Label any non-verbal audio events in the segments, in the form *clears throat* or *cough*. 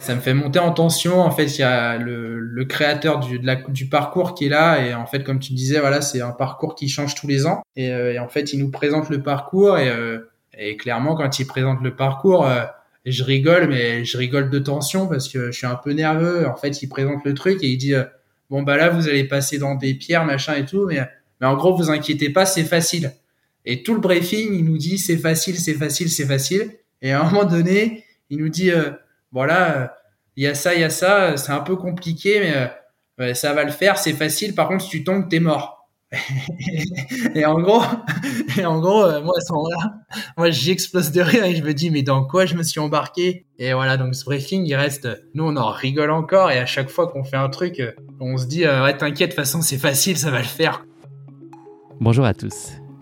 Ça me fait monter en tension. En fait, il y a le, créateur du, parcours qui est là. Et en fait, comme tu disais, voilà, c'est un parcours qui change tous les ans. Et, euh, en fait, il nous présente le parcours. Et, euh, clairement, quand il présente le parcours, euh, je rigole, mais je rigole de tension parce que je suis un peu nerveux. En fait, il présente le truc et il dit, bon, bah là, vous allez passer dans des pierres, machin et tout. Mais, mais en gros, vous inquiétez pas, c'est facile. Et tout le briefing, il nous dit, c'est facile, c'est facile, c'est facile. Et à un moment donné, il nous dit, voilà, euh, il y a ça, il y a ça, c'est un peu compliqué, mais euh, ça va le faire, c'est facile. Par contre, si tu tombes, t'es mort. *laughs* et en gros, *laughs* et en gros, euh, moi à moment-là, moi j'explose de rire et je me dis mais dans quoi je me suis embarqué? Et voilà, donc ce briefing, il reste, nous on en rigole encore et à chaque fois qu'on fait un truc, on se dit ouais t'inquiète, de toute façon c'est facile, ça va le faire. Bonjour à tous,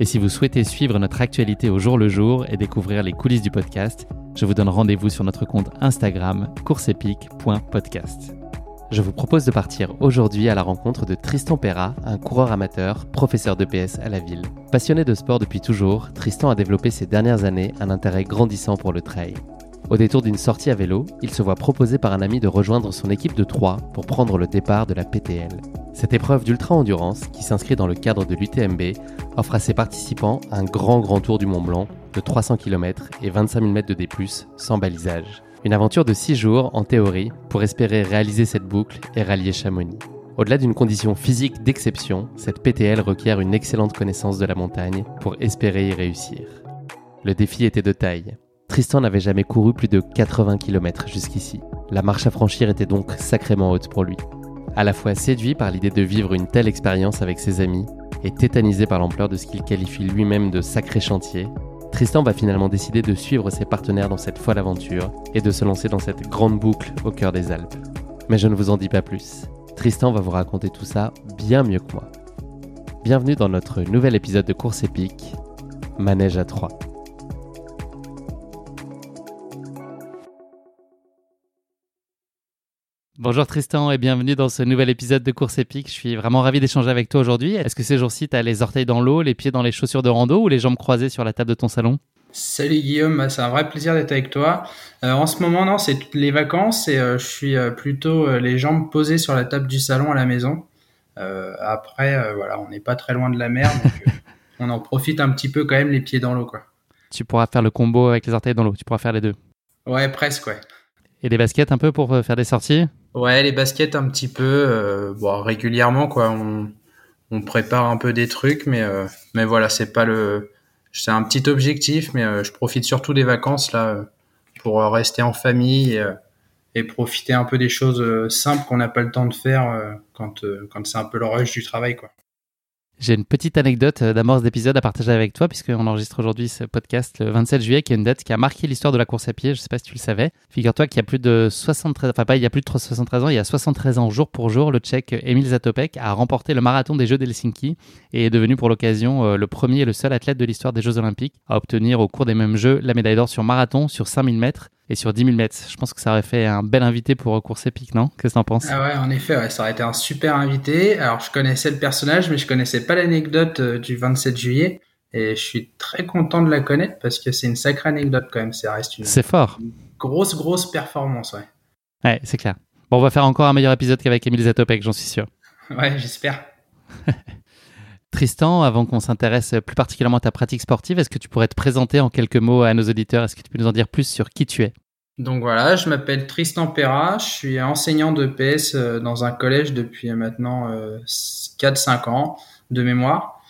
Et si vous souhaitez suivre notre actualité au jour le jour et découvrir les coulisses du podcast, je vous donne rendez-vous sur notre compte Instagram courseepique.podcast. Je vous propose de partir aujourd'hui à la rencontre de Tristan Perra, un coureur amateur, professeur de PS à la ville. Passionné de sport depuis toujours, Tristan a développé ces dernières années un intérêt grandissant pour le trail. Au détour d'une sortie à vélo, il se voit proposer par un ami de rejoindre son équipe de 3 pour prendre le départ de la PTL. Cette épreuve d'ultra-endurance, qui s'inscrit dans le cadre de l'UTMB, offre à ses participants un grand grand tour du Mont Blanc de 300 km et 25 000 mètres de D+, sans balisage. Une aventure de 6 jours, en théorie, pour espérer réaliser cette boucle et rallier Chamonix. Au-delà d'une condition physique d'exception, cette PTL requiert une excellente connaissance de la montagne pour espérer y réussir. Le défi était de taille. Tristan n'avait jamais couru plus de 80 km jusqu'ici. La marche à franchir était donc sacrément haute pour lui. À la fois séduit par l'idée de vivre une telle expérience avec ses amis et tétanisé par l'ampleur de ce qu'il qualifie lui-même de sacré chantier, Tristan va finalement décider de suivre ses partenaires dans cette folle aventure et de se lancer dans cette grande boucle au cœur des Alpes. Mais je ne vous en dis pas plus. Tristan va vous raconter tout ça bien mieux que moi. Bienvenue dans notre nouvel épisode de course épique, Manège à 3. Bonjour Tristan et bienvenue dans ce nouvel épisode de Course épique. Je suis vraiment ravi d'échanger avec toi aujourd'hui. Est-ce que ces jours-ci, tu as les orteils dans l'eau, les pieds dans les chaussures de rando ou les jambes croisées sur la table de ton salon? Salut Guillaume, bah, c'est un vrai plaisir d'être avec toi. Euh, en ce moment, non, c'est toutes les vacances et euh, je suis euh, plutôt les jambes posées sur la table du salon à la maison. après, voilà, on n'est pas très loin de la mer, donc *laughs* on en profite un petit peu quand même les pieds dans l'eau. quoi. Tu pourras faire le combo avec les orteils dans l'eau, tu pourras faire les deux. Ouais, presque, ouais. Et des baskets un peu pour faire des sorties? Ouais, les baskets un petit peu, euh, bon, régulièrement quoi. On, on, prépare un peu des trucs, mais euh, mais voilà, c'est pas le, c'est un petit objectif, mais euh, je profite surtout des vacances là pour rester en famille et, et profiter un peu des choses simples qu'on n'a pas le temps de faire quand quand c'est un peu le rush du travail quoi. J'ai une petite anecdote euh, d'amorce d'épisode à partager avec toi, puisqu'on enregistre aujourd'hui ce podcast le 27 juillet, qui est une date qui a marqué l'histoire de la course à pied. Je ne sais pas si tu le savais. Figure-toi qu'il y a plus de 73, enfin pas il y a plus de 73 ans, il y a 73 ans jour pour jour, le Tchèque Emil Zatopek a remporté le marathon des Jeux d'Helsinki et est devenu pour l'occasion euh, le premier et le seul athlète de l'histoire des Jeux Olympiques à obtenir au cours des mêmes Jeux la médaille d'or sur marathon sur 5000 mètres et sur 10 000 mètres. Je pense que ça aurait fait un bel invité pour Course épique, non? Qu'est-ce que t'en penses? Ah ouais, en effet, ouais, ça aurait été un super invité. Alors, je connaissais le personnage, mais je connaissais pas l'anecdote euh, du 27 juillet. Et je suis très content de la connaître parce que c'est une sacrée anecdote quand même. Ça reste une, C'est fort. une grosse, grosse performance, ouais. Ouais, c'est clair. Bon, on va faire encore un meilleur épisode qu'avec Emile Zatopek, j'en suis sûr. Ouais, j'espère. *laughs* Tristan, avant qu'on s'intéresse plus particulièrement à ta pratique sportive, est-ce que tu pourrais te présenter en quelques mots à nos auditeurs? Est-ce que tu peux nous en dire plus sur qui tu es? Donc voilà, je m'appelle Tristan Perra, je suis enseignant de PS euh, dans un collège depuis maintenant euh, 4-5 ans de mémoire.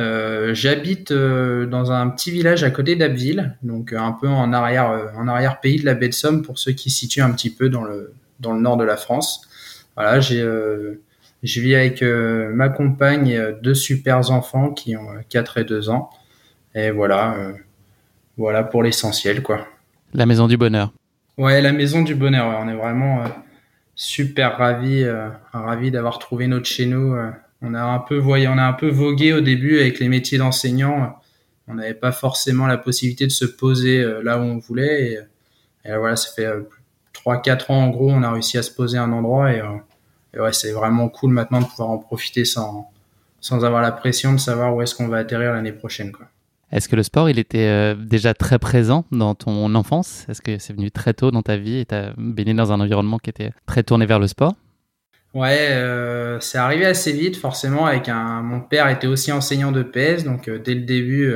Euh, J'habite euh, dans un petit village à côté d'Abbeville, donc euh, un peu en arrière, euh, en arrière pays de la baie de Somme pour ceux qui se situent un petit peu dans le dans le nord de la France. Voilà, j'ai euh, je vis avec euh, ma compagne et euh, deux super enfants qui ont euh, 4 et 2 ans. Et voilà, euh, voilà pour l'essentiel quoi. La maison du bonheur. Ouais, la maison du bonheur. ouais. On est vraiment euh, super ravis, euh, ravis d'avoir trouvé notre chez nous. euh. on a un peu voyé, on a un peu vogué au début avec les métiers d'enseignant. On n'avait pas forcément la possibilité de se poser euh, là où on voulait. Et, et voilà, ça fait euh, trois, quatre ans en gros, on a réussi à se poser à un endroit et, euh, et ouais, c'est vraiment cool maintenant de pouvoir en profiter sans sans avoir la pression de savoir où est-ce qu'on va atterrir l'année prochaine. Quoi. Est-ce que le sport, il était euh, déjà très présent dans ton enfance? Est-ce que c'est venu très tôt dans ta vie et tu as baigné dans un environnement qui était très tourné vers le sport? Ouais, euh, c'est arrivé assez vite, forcément. Avec un, mon père était aussi enseignant de PS, donc euh, dès le début,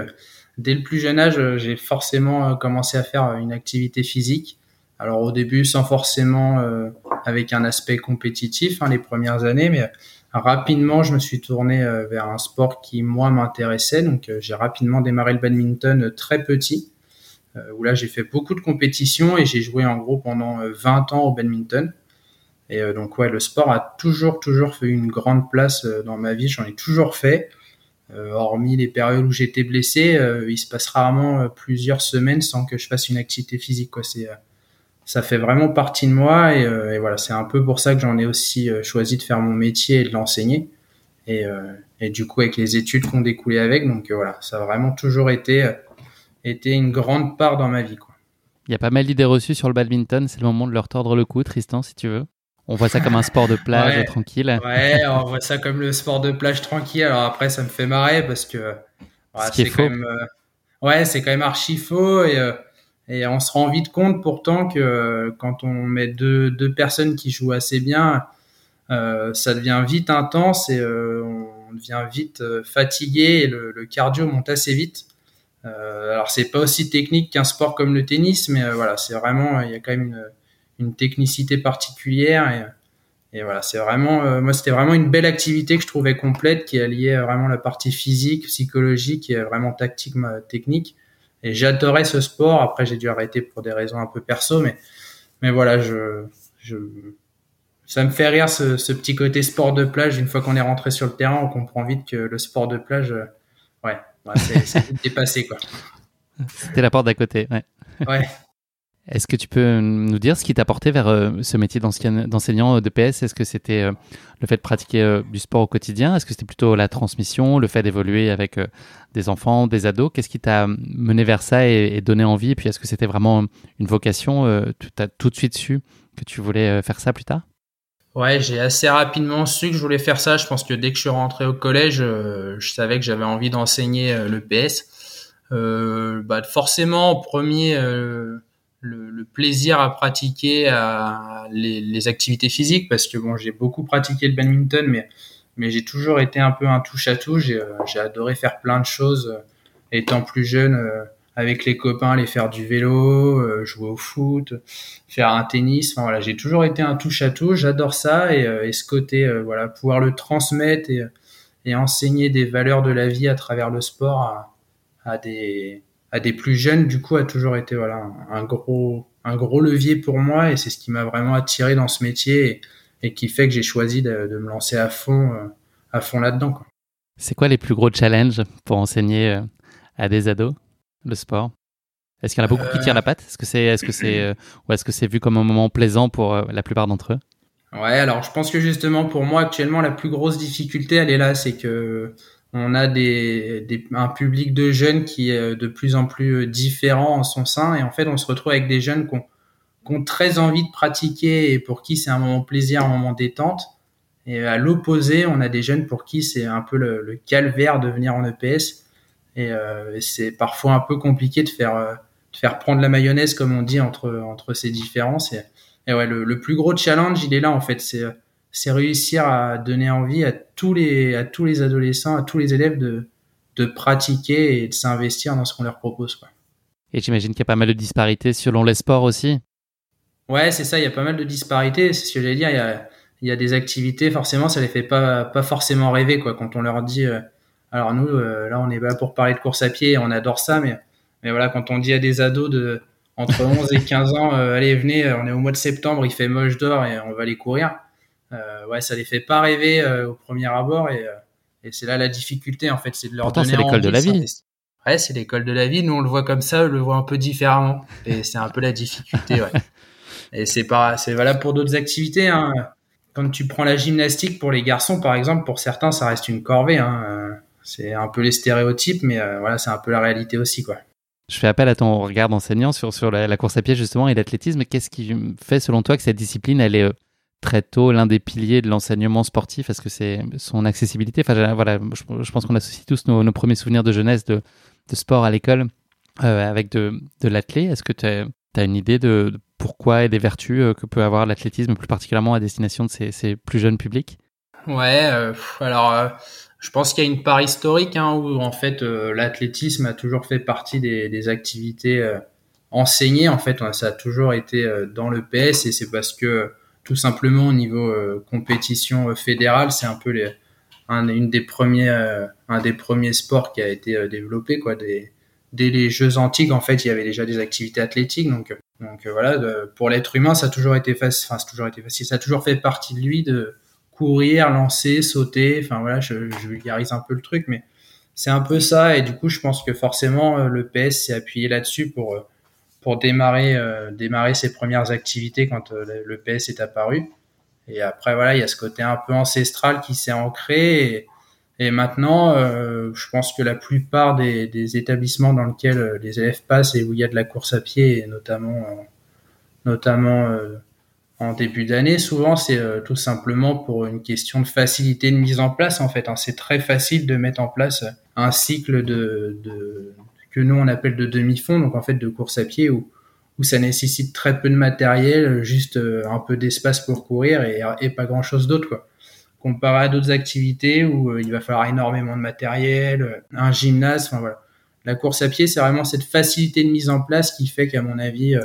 dès le plus jeune âge, j'ai forcément commencé à faire une activité physique. Alors au début, sans forcément euh, avec un aspect compétitif, hein, les premières années, mais euh, rapidement, je me suis tourné euh, vers un sport qui moi m'intéressait. Donc j'ai rapidement démarré le badminton très petit, où là j'ai fait beaucoup de compétitions et j'ai joué en gros pendant euh, 20 ans au badminton. Et donc ouais, le sport a toujours toujours fait une grande place dans ma vie. J'en ai toujours fait, hormis les périodes où j'étais blessé. il se passe rarement plusieurs semaines sans que je fasse une activité physique. Quoi, c'est ça fait vraiment partie de moi et, euh, et voilà, c'est un peu pour ça que j'en ai aussi euh, choisi de faire mon métier et de l'enseigner. Et, euh, et du coup, avec les études qu'on découlait avec, donc voilà, ça a vraiment toujours été été une grande part dans ma vie. Quoi. Il y a pas mal d'idées reçues sur le badminton. C'est le moment de leur tordre le cou, Tristan, si tu veux. On voit ça comme un sport de plage Ouais. tranquille. Ouais, on voit ça comme le sport de plage tranquille. Alors après, ça me fait marrer parce que voilà, Ce c'est faux. quand même, ouais, c'est quand même archi faux et et on se rend vite compte pourtant que euh, quand on met deux deux personnes qui jouent assez bien, euh, ça devient vite intense et euh, on devient vite euh, fatigué et le, le cardio monte assez vite. Euh, alors c'est pas aussi technique qu'un sport comme le tennis, mais euh, voilà, c'est vraiment il y a quand même une, une technicité particulière et, et voilà, c'est vraiment moi c'était vraiment une belle activité que je trouvais complète qui alliait vraiment la partie physique, psychologique et vraiment tactique, technique. Et j'adorais ce sport. Après j'ai dû arrêter pour des raisons un peu perso, mais mais voilà, je je ça me fait rire ce, ce petit côté sport de plage. Une fois qu'on est rentré sur le terrain, on comprend vite que le sport de plage, euh, ouais, ouais, c'est *laughs* dépassé quoi. C'était la porte d'à côté. Ouais. Ouais. Est-ce que tu peux nous dire ce qui t'a porté vers euh, ce métier d'enseignant de PS Est-ce que c'était euh, le fait de pratiquer euh, du sport au quotidien? Est-ce que c'était plutôt la transmission, le fait d'évoluer avec euh, des enfants, des ados? Qu'est-ce qui t'a mené vers ça et, donné envie? Et puis est-ce que c'était vraiment une vocation euh, Tu as tout de suite su que tu voulais euh, faire ça plus tard? Ouais, j'ai assez rapidement su que je voulais faire ça. Je pense que dès que je suis rentré au collège, euh, je savais que j'avais envie d'enseigner euh, le PS. Euh, bah, forcément, en premier, euh, le, le plaisir à pratiquer à les, les activités physiques, parce que bon, j'ai beaucoup pratiqué le badminton, mais mais j'ai toujours été un peu un touche à tout. J'ai euh, j'ai adoré faire plein de choses euh, étant plus jeune. euh, avec les copains, aller faire du vélo, jouer au foot, faire un tennis. Enfin voilà, j'ai toujours été un touche à tout. J'adore ça et, et ce côté, voilà, pouvoir le transmettre et, et enseigner des valeurs de la vie à travers le sport à, à des à des plus jeunes, du coup, a toujours été voilà un, gros un gros levier pour moi et c'est ce qui m'a vraiment attiré dans ce métier et, et qui fait que j'ai choisi de, de me lancer à fond euh, à fond là-dedans. C'est quoi les plus gros challenges pour enseigner euh, à des ados le sport? Est-ce qu'il y en a beaucoup qui Euh. tirent la patte? Est-ce que c'est est-ce que c'est ou est-ce que c'est vu comme un moment plaisant pour la plupart d'entre eux? Ouais, alors je pense que justement pour moi actuellement la plus grosse difficulté elle est là, c'est que on a des, des un public de jeunes qui est de plus en plus différent en son sein et en fait on se retrouve avec des jeunes qui ont, qui ont très envie de pratiquer et pour qui c'est un moment plaisir, un moment détente. Et à l'opposé, on a des jeunes pour qui c'est un peu le, calvaire de venir en EPS. Et, euh, c'est parfois un peu compliqué de faire, euh, de faire prendre la mayonnaise, comme on dit, entre, entre ces différences. Et, et ouais, le, le, plus gros challenge, il est là, en fait. C'est, c'est réussir à donner envie à tous les, à tous les adolescents, à tous les élèves de, de pratiquer et de s'investir dans ce qu'on leur propose. Quoi. Et j'imagine qu'il y a pas mal de disparités selon les sports aussi. Ouais, c'est ça, il y a pas mal de disparités. C'est ce que j'allais dire. Il y a, il y a des activités, forcément, ça les fait pas, pas forcément rêver, quoi. Quand on leur dit, euh, alors nous, euh, là, on est là pour parler de course à pied, on adore ça, mais, mais voilà, quand on dit à des ados de entre *laughs* 11 et 15 ans, euh, allez, venez, on est au mois de septembre, il fait moche d'or et on va aller courir. Ouais, ça les fait pas rêver au premier abord et, et c'est là la difficulté, en fait, c'est de leur Pourtant, c'est l'école de la vie. Ouais, c'est l'école de la vie. Nous, on le voit comme ça, on le voit un peu différemment. Et c'est un peu la difficulté, ouais. *laughs* Et c'est pas, c'est valable pour d'autres activités. Hein. Quand tu prends la gymnastique pour les garçons, par exemple, pour certains, ça reste une corvée. Hein. C'est un peu les stéréotypes, mais euh, voilà, c'est un peu la réalité aussi, quoi. Je fais appel à ton regard d'enseignant sur, sur la, course à pied justement et l'athlétisme. Qu'est-ce qui fait selon toi que cette discipline, elle est euh, très tôt l'un des piliers de l'enseignement sportif Est-ce que c'est son accessibilité Enfin voilà, je, pense qu'on associe tous nos, premiers souvenirs de jeunesse de, sport à l'école euh, avec de, de l'athlé. Est-ce que tu as, une idée de, pourquoi et des vertus euh, que peut avoir l'athlétisme, plus particulièrement à destination de ces, plus jeunes publics? Ouais, euh, alors je pense qu'il y a une part historique hein, où en fait l'athlétisme a toujours fait partie des, des activités enseignées. En fait, ça a toujours été dans le PS et c'est parce que tout simplement au niveau compétition fédérale, c'est un peu les, un, une des premiers, un des premiers sports qui a été développé quoi. Des, dès les Jeux antiques, en fait, il y avait déjà des activités athlétiques. Donc, donc euh, voilà, pour l'être humain, ça a toujours été facile. Enfin, ça a toujours été facile. Ça a toujours fait partie de lui de courir, lancer, sauter. Enfin voilà, je, je vulgarise un peu le truc, mais c'est un peu ça. Et du coup, je pense que forcément, euh, le PS s'est appuyé là-dessus pour euh, pour démarrer démarrer ses premières activités quand le PS est apparu. Et après voilà, il y a ce côté un peu ancestral qui s'est ancré. Et, maintenant, euh, je pense que la plupart des, établissements dans lesquels euh, les élèves passent et où il y a de la course à pied, notamment, euh, notamment euh, en début d'année, souvent c'est tout simplement pour une question de facilité de mise en place. En fait, hein. c'est très facile de mettre en place un cycle de que nous on appelle de demi-fond, donc en fait de course à pied où où ça nécessite très peu de matériel, juste un peu d'espace pour courir et, et pas grand chose d'autre quoi comparé à d'autres activités où euh, il va falloir énormément de matériel, euh, un gymnase, enfin voilà. La course à pied, c'est vraiment cette facilité de mise en place qui fait qu'à mon avis, euh,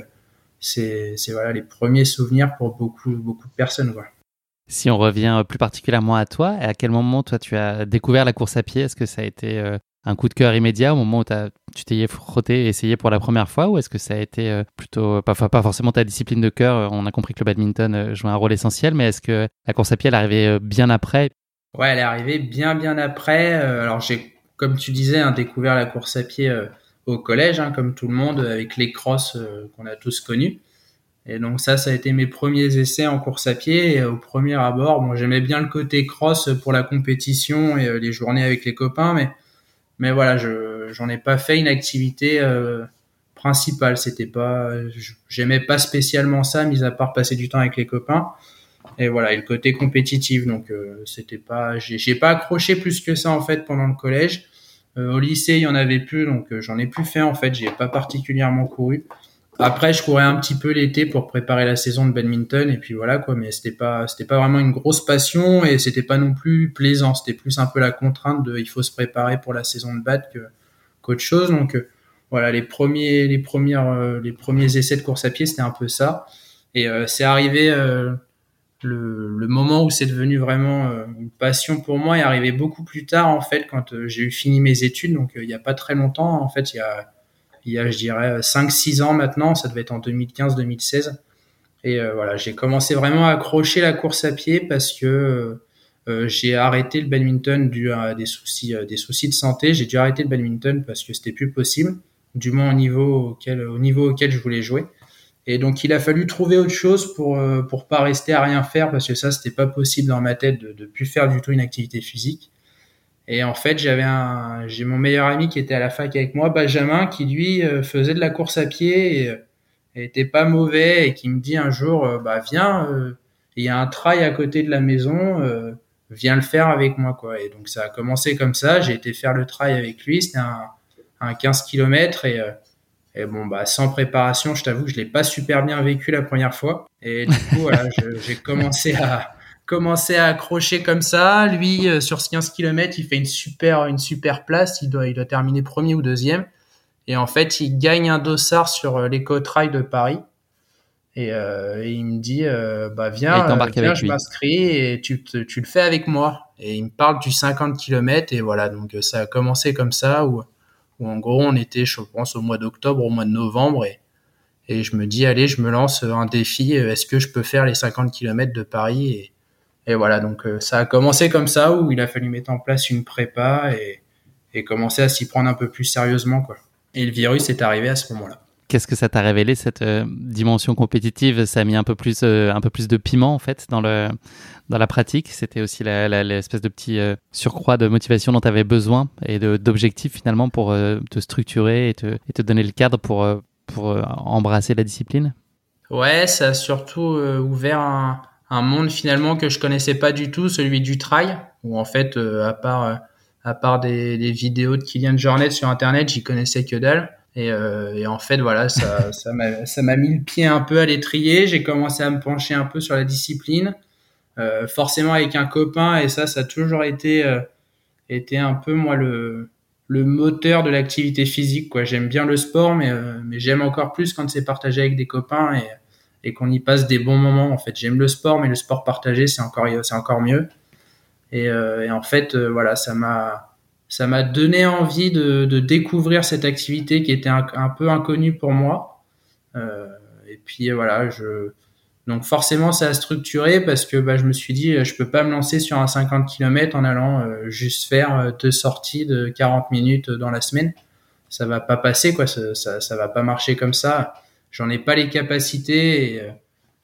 c'est voilà les premiers souvenirs pour beaucoup beaucoup de personnes. Voilà. Si on revient plus particulièrement à toi, à quel moment toi tu as découvert la course à pied? Est-ce que ça a été un coup de cœur immédiat au moment où tu t'es frotté et essayé pour la première fois ou est-ce que ça a été euh, plutôt, pas, pas forcément ta discipline de cœur, euh, on a compris que le badminton euh, jouait un rôle essentiel, mais est-ce que la course à pied elle est arrivée bien après? Ouais, elle est arrivée bien bien après. Alors j'ai, comme tu disais, hein, découvert la course à pied au collège, hein, comme tout le monde, avec les crosses qu'on a tous connus. Et donc ça, ça a été mes premiers essais en course à pied. Et au premier abord, bon, j'aimais bien le côté cross pour la compétition et les journées avec les copains, mais mais voilà, je j'en ai pas fait une activité euh, principale. C'était pas, j'aimais pas spécialement ça, mis à part passer du temps avec les copains. Et voilà, et le côté compétitif. Donc euh, c'était pas, j'ai pas accroché plus que ça en fait pendant le collège. Euh, au lycée, il y en avait plus, donc j'en ai plus fait en fait. J'ai pas particulièrement couru. Après, je courais un petit peu l'été pour préparer la saison de badminton et puis voilà quoi. Mais c'était pas, c'était pas vraiment une grosse passion et c'était pas non plus plaisant. C'était plus un peu la contrainte de, il faut se préparer pour la saison de bad que qu'autre chose. Donc euh, voilà, les premiers, les premières, euh, les premiers essais de course à pied, c'était un peu ça. Et euh, c'est arrivé le, le, moment où c'est devenu vraiment une passion pour moi est arrivé beaucoup plus tard en fait quand j'ai eu fini mes études. Donc il y a pas très longtemps en fait, il y a il y a, je dirais, 5-6 ans maintenant, ça devait être en 2015-2016. Et euh, voilà, j'ai commencé vraiment à accrocher la course à pied parce que euh, j'ai arrêté le badminton dû à des soucis, euh, de santé. J'ai dû arrêter le badminton parce que c'était plus possible, du moins au niveau auquel, au niveau auquel je voulais jouer. Et donc il a fallu trouver autre chose pour pour pas rester à rien faire parce que ça c'était pas possible dans ma tête de de plus faire du tout une activité physique. Et en fait, j'avais un, j'ai mon meilleur ami qui était à la fac avec moi, Benjamin, qui lui euh, faisait de la course à pied et, était pas mauvais et qui me dit un jour, euh, bah viens, euh, il y a un trail à côté de la maison, euh, viens le faire avec moi quoi. Et donc ça a commencé comme ça. J'ai été faire le trail avec lui. C'était un, un 15 km et et bon, bah, sans préparation, je t'avoue je l'ai pas super bien vécu la première fois. Et du coup, voilà, j'ai commencé à, commencer à accrocher comme ça. Lui, sur ce 15 km, il fait une super, une super place. Il doit, il doit terminer premier ou deuxième. Et en fait, il gagne un dossard sur euh, l'éco-trail de Paris. Et, euh, il me dit, euh, bah viens, viens je m'inscris et tu, tu le fais avec moi. Et il me parle du 50 km et voilà, donc ça a commencé comme ça, où, où en gros on était, je pense, au mois d'octobre, au mois de novembre, et, et je me dis, allez, je me lance un défi, est-ce que je peux faire les 50 km de Paris et, et voilà, donc ça a commencé comme ça, où il a fallu mettre en place une prépa et, et commencer à s'y prendre un peu plus sérieusement, quoi. Et le virus est arrivé à ce moment-là. Qu'est-ce que ça t'a révélé cette euh, dimension compétitive? Ça a mis un peu plus, euh, un peu plus de piment en fait dans le dans la pratique? C'était aussi l'espèce de petit euh, surcroît de motivation dont tu avais besoin et d'objectifs finalement pour te structurer et te, et te, donner le cadre pour pour embrasser la discipline? Ouais, ça a surtout ouvert un, un, monde finalement que je connaissais pas du tout, celui du trail, où en fait à part à part des, des, vidéos de Kylian Jornet sur internet, j'y connaissais que dalle. Et, euh, et en fait, voilà, ça, *laughs* ça m'a, ça m'a mis le pied un peu à l'étrier. J'ai commencé à me pencher un peu sur la discipline, euh, forcément avec un copain. Et ça, ça a toujours été, euh, été un peu moi le, le moteur de l'activité physique. Quoi, j'aime bien le sport, mais, euh, mais j'aime encore plus quand c'est partagé avec des copains et, et qu'on y passe des bons moments. En fait, j'aime le sport, mais le sport partagé, c'est encore, c'est encore mieux. Et, euh, et en fait, euh, voilà, ça m'a ça m'a donné envie de, de, découvrir cette activité qui était un, un peu inconnue pour moi. Euh, et puis voilà, je donc forcément ça a structuré parce que bah, je me suis dit je peux pas me lancer sur un 50 km en allant euh, juste faire deux sorties de 40 minutes dans la semaine. Ça va pas passer quoi, ça, ça, ça va pas marcher comme ça. J'en ai pas les capacités et,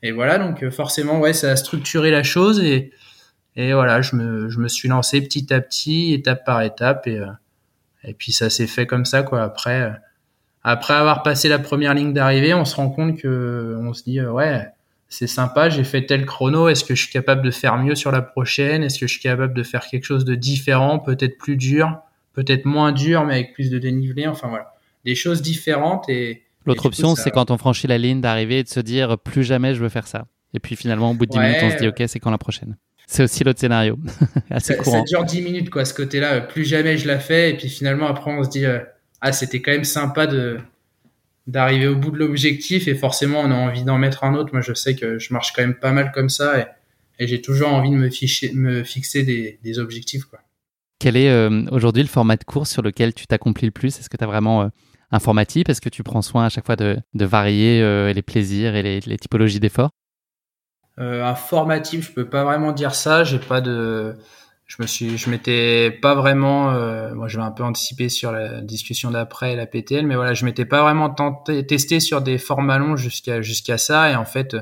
et voilà donc forcément ouais ça a structuré la chose et et voilà, je me, je me suis lancé petit à petit, étape par étape, et, euh, et puis ça s'est fait comme ça, quoi. Après, euh, après avoir passé la première ligne d'arrivée, on se rend compte que, on se dit, euh, ouais, c'est sympa, j'ai fait tel chrono, est-ce que je suis capable de faire mieux sur la prochaine? Est-ce que je suis capable de faire quelque chose de différent, peut-être plus dur, peut-être moins dur, mais avec plus de dénivelé? Enfin voilà, des choses différentes. Et l'autre option, c'est quand on franchit la ligne d'arrivée de se dire plus jamais je veux faire ça. Et puis finalement, au bout de 10 minutes, on se dit ok, c'est quand la prochaine? C'est aussi l'autre scénario. *laughs* Assez ça, courant. Ça dure 10 minutes, quoi, ce côté-là. Plus jamais je la fais. Et puis finalement, après, on se dit, euh, ah, c'était quand même sympa de, d'arriver au bout de l'objectif. Et forcément, on a envie d'en mettre un autre. Moi, je sais que je marche quand même pas mal comme ça. Et, et j'ai toujours envie de me, ficher, me fixer des, des objectifs, quoi. Quel est euh, aujourd'hui le format de course sur lequel tu t'accomplis le plus? Est-ce que tu as vraiment euh, un format type Est-ce que tu prends soin à chaque fois de, varier euh, les plaisirs et les, typologies d'efforts? Euh, un formatif, je peux pas vraiment dire ça. J'ai pas de, je me suis, je m'étais pas vraiment, euh, moi je vais un peu anticiper sur la discussion d'après la PTL, mais voilà, je m'étais pas vraiment testé sur des formats longs jusqu'à jusqu'à ça, et en fait,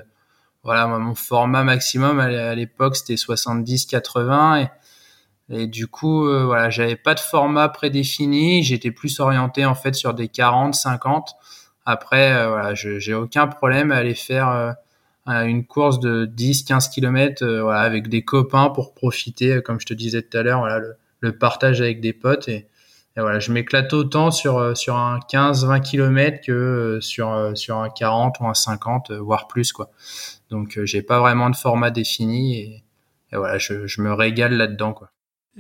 voilà, mon format maximum à l'époque c'était 70-80 et et du coup, euh, voilà, j'avais pas de format prédéfini. J'étais plus orienté en fait sur des 40, 50. Après, euh, voilà, j'ai aucun problème à aller faire une course de 10-15 km euh, voilà, avec des copains pour profiter, euh, comme je te disais tout à l'heure, voilà, le, le, partage avec des potes. Et, et voilà, je m'éclate autant sur, euh, sur un 15-20 km que sur, sur un 40 ou un 50, voire plus. quoi. Donc j'ai pas vraiment de format défini et, et voilà, je, je, me régale là-dedans. quoi.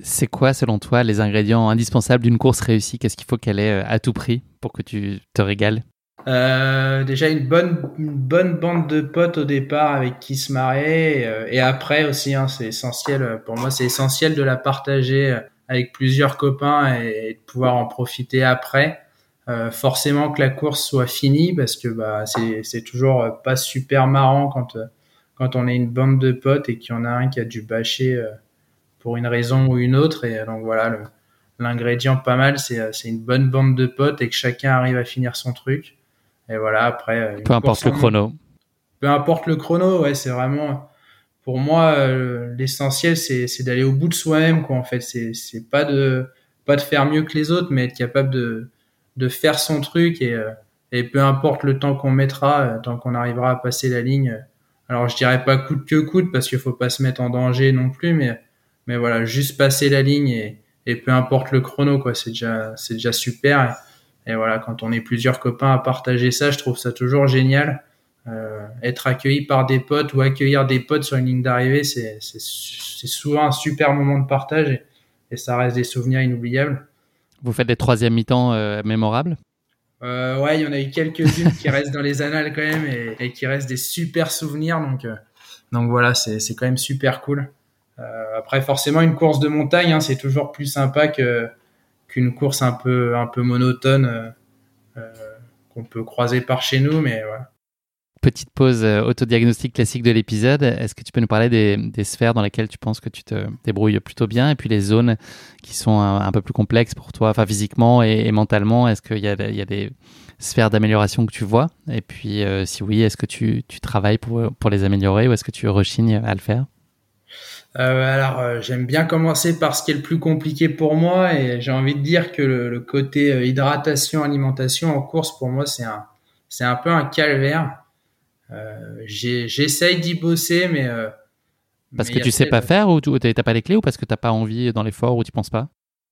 C'est quoi, selon toi, les ingrédients indispensables d'une course réussie? Qu'est-ce qu'il faut qu'elle ait à tout prix pour que tu te régales? Euh, déjà une bonne bonne bande de potes au départ avec qui se marrer et, euh, et après aussi hein, c'est essentiel pour moi c'est essentiel de la partager euh, avec plusieurs copains et, de pouvoir en profiter après. Euh, forcément que la course soit finie parce que bah c'est c'est toujours pas super marrant quand quand on est une bande de potes et qu'il y en a un qui a dû bâcher pour une raison ou une autre et donc voilà l'ingrédient pas mal c'est c'est une bonne bande de potes et que chacun arrive à finir son truc et voilà, après. Euh, Peu importe le chrono. Peu importe le chrono, ouais, c'est vraiment. Pour moi, euh, l'essentiel, c'est, d'aller au bout de soi-même, quoi. En fait, c'est, c'est pas de pas de faire mieux que les autres, mais être capable de de faire son truc et euh, et peu importe le temps qu'on mettra, tant qu'on arrivera à passer la ligne. Alors je dirais pas coûte que coûte parce qu'il faut pas se mettre en danger non plus, mais mais voilà, juste passer la ligne et, et peu importe le chrono, quoi, c'est déjà c'est déjà super. Et, voilà, quand on est plusieurs copains à partager ça, je trouve ça toujours génial. Euh, être accueilli par des potes ou accueillir des potes sur une ligne d'arrivée, c'est c'est souvent un super moment de partage et, et, ça reste des souvenirs inoubliables. Vous faites des troisième mi-temps euh, mémorables? Euh, Ouais, il y en a eu quelques-unes qui restent dans les annales quand même et, et qui restent des super souvenirs. Donc, euh, donc voilà, c'est quand même super cool. Euh, après, forcément, une course de montagne, hein, c'est toujours plus sympa que qu'une course un peu un peu monotone euh, euh, qu'on peut croiser par chez nous, mais. Petite pause autodiagnostic classique de l'épisode. Est-ce que tu peux nous parler des, sphères dans lesquelles tu penses que tu te débrouilles plutôt bien et puis les zones qui sont un, peu plus complexes pour toi, enfin physiquement et, mentalement? Est-ce qu'il y, y a, des sphères d'amélioration que tu vois? Et puis, si oui, est-ce que tu, tu travailles pour, pour les améliorer ou est-ce que tu rechignes à le faire? Euh, alors, euh, j'aime bien commencer par ce qui est le plus compliqué pour moi et j'ai envie de dire que le, côté euh, hydratation, alimentation en course, pour moi, c'est un, c'est un peu un calvaire. J'essaye d'y bosser, mais parce que tu sais pas faire ou tu t'as pas les clés ou parce que t'as pas envie dans l'effort ou tu penses pas?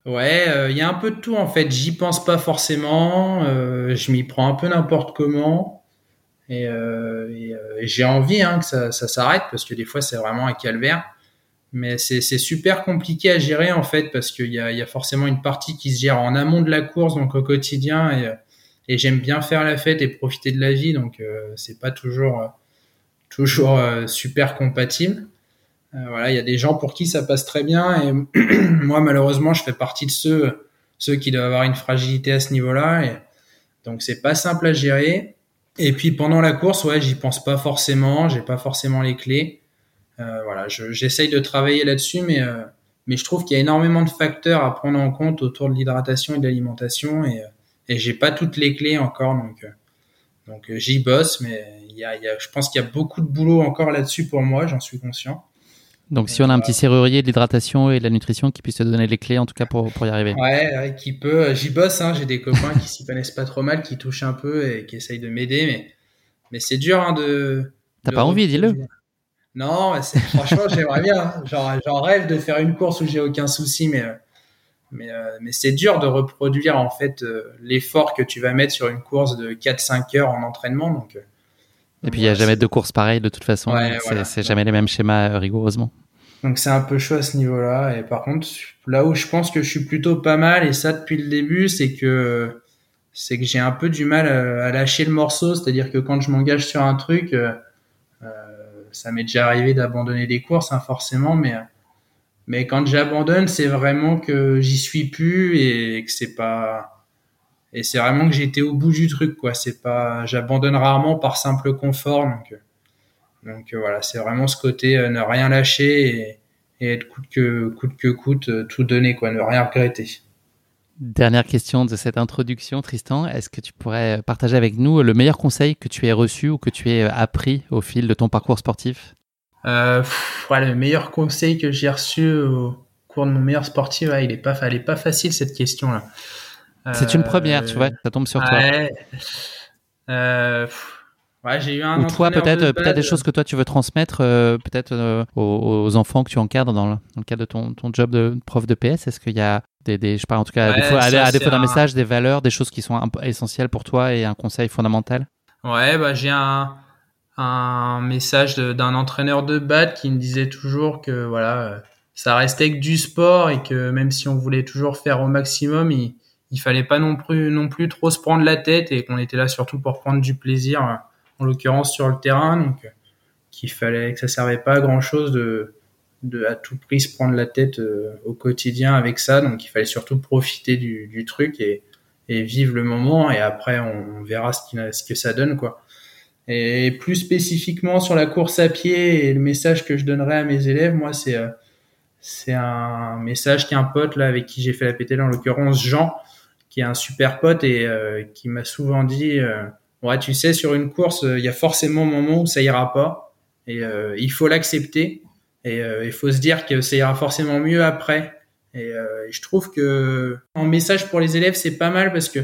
Ouais, il y a un peu de tout en fait. J'y pense pas forcément. je m'y prends un peu n'importe comment. Et, et, et j'ai envie hein, que ça, ça s'arrête parce que des fois c'est vraiment un calvaire mais c'est super compliqué à gérer en fait parce qu'il y a, y a forcément une partie qui se gère en amont de la course donc au quotidien et, j'aime bien faire la fête et profiter de la vie donc euh, c'est pas toujours toujours euh, super compatible. Euh, voilà il y a des gens pour qui ça passe très bien et *clears throat* moi malheureusement je fais partie de ceux qui doivent avoir une fragilité à ce niveau-là et donc c'est pas simple à gérer. Et puis pendant la course ouais j'y pense pas forcément j'ai pas forcément les clés. euh, voilà, j'essaye de travailler là-dessus, mais euh, mais je trouve qu'il y a énormément de facteurs à prendre en compte autour de l'hydratation et de l'alimentation, et euh, et j'ai pas toutes les clés encore, donc donc j'y bosse, mais il y a, il y a, je pense qu'il y a beaucoup de boulot encore là-dessus pour moi, j'en suis conscient. Donc, si on a un petit serrurier de l'hydratation et de la nutrition qui puisse te donner les clés, en tout cas, pour, pour y arriver. Ouais, qui peut. J'y bosse, hein, j'ai des copains qui s'y connaissent pas trop mal, qui touchent un peu et qui essayent de m'aider, mais, mais c'est dur hein, de. T'as pas envie, dis-le. Non, franchement, j'aimerais bien. Hein. Genre, j'en rêve de faire une course où j'ai aucun souci, mais mais, euh, mais c'est dur de reproduire en fait euh, l'effort que tu vas mettre sur une course de 4-5 heures en entraînement. Donc, et puis il n'y a jamais de course pareille de toute façon. c'est jamais les mêmes schémas euh, rigoureusement. Donc c'est un peu chaud à ce niveau-là. Et par contre, là où je pense que je suis plutôt pas mal, et ça depuis le début, c'est que c'est que j'ai un peu du mal à, lâcher le morceau. C'est-à-dire que quand je m'engage sur un truc, ça m'est déjà arrivé d'abandonner des courses, hein, forcément, mais mais quand j'abandonne, c'est vraiment que j'y suis plus et que c'est pas et c'est vraiment que j'étais au bout du truc, quoi. C'est pas, j'abandonne rarement par simple confort, donc donc voilà, c'est vraiment ce côté euh, ne rien lâcher et, être coûte que coûte que coûte euh, tout donner, quoi, ne rien regretter. Dernière question de cette introduction, Tristan. Est-ce que tu pourrais partager avec nous le meilleur conseil que tu aies reçu ou que tu aies appris au fil de ton parcours sportif? Euh, Le meilleur conseil que j'ai reçu au cours de mon meilleur sportif, il est pas, elle est pas facile cette question-là. C'est une première, tu vois, ça tombe sur toi. Euh, Ouais, j'ai eu un Ou toi, peut-être peut-être des choses que toi tu veux transmettre, euh, peut-être euh, aux, enfants que tu encadres dans le, dans le cadre de ton, ton, job de prof de PS? Est-ce qu'il y a des, des, je sais pas, en tout cas, des fois, à, défaut d'un message, des valeurs, des choses qui sont essentielles pour toi et un conseil fondamental? Ouais, bah j'ai un, un message d'un entraîneur de bat qui me disait toujours que voilà, euh, ça restait que du sport et que même si on voulait toujours faire au maximum, il, il fallait pas non plus non plus trop se prendre la tête et qu'on était là surtout pour prendre du plaisir en l'occurrence sur le terrain, donc qu'il fallait que ça servait pas à grand chose de, à tout prix se prendre la tête euh, au quotidien avec ça, donc il fallait surtout profiter du, truc et, et vivre le moment et après on, verra ce, ce que ça donne quoi. Et plus spécifiquement sur la course à pied et le message que je donnerais à mes élèves, moi c'est euh, c'est un message qu'un pote là avec qui j'ai fait la pételle en l'occurrence Jean qui est un super pote et euh, qui m'a souvent dit ouais, tu sais, sur une course, euh, il y a forcément un moment où ça ira pas, et euh, il faut l'accepter, et euh, il faut se dire que ça ira forcément mieux après. Et, je trouve que en message pour les élèves, c'est pas mal parce que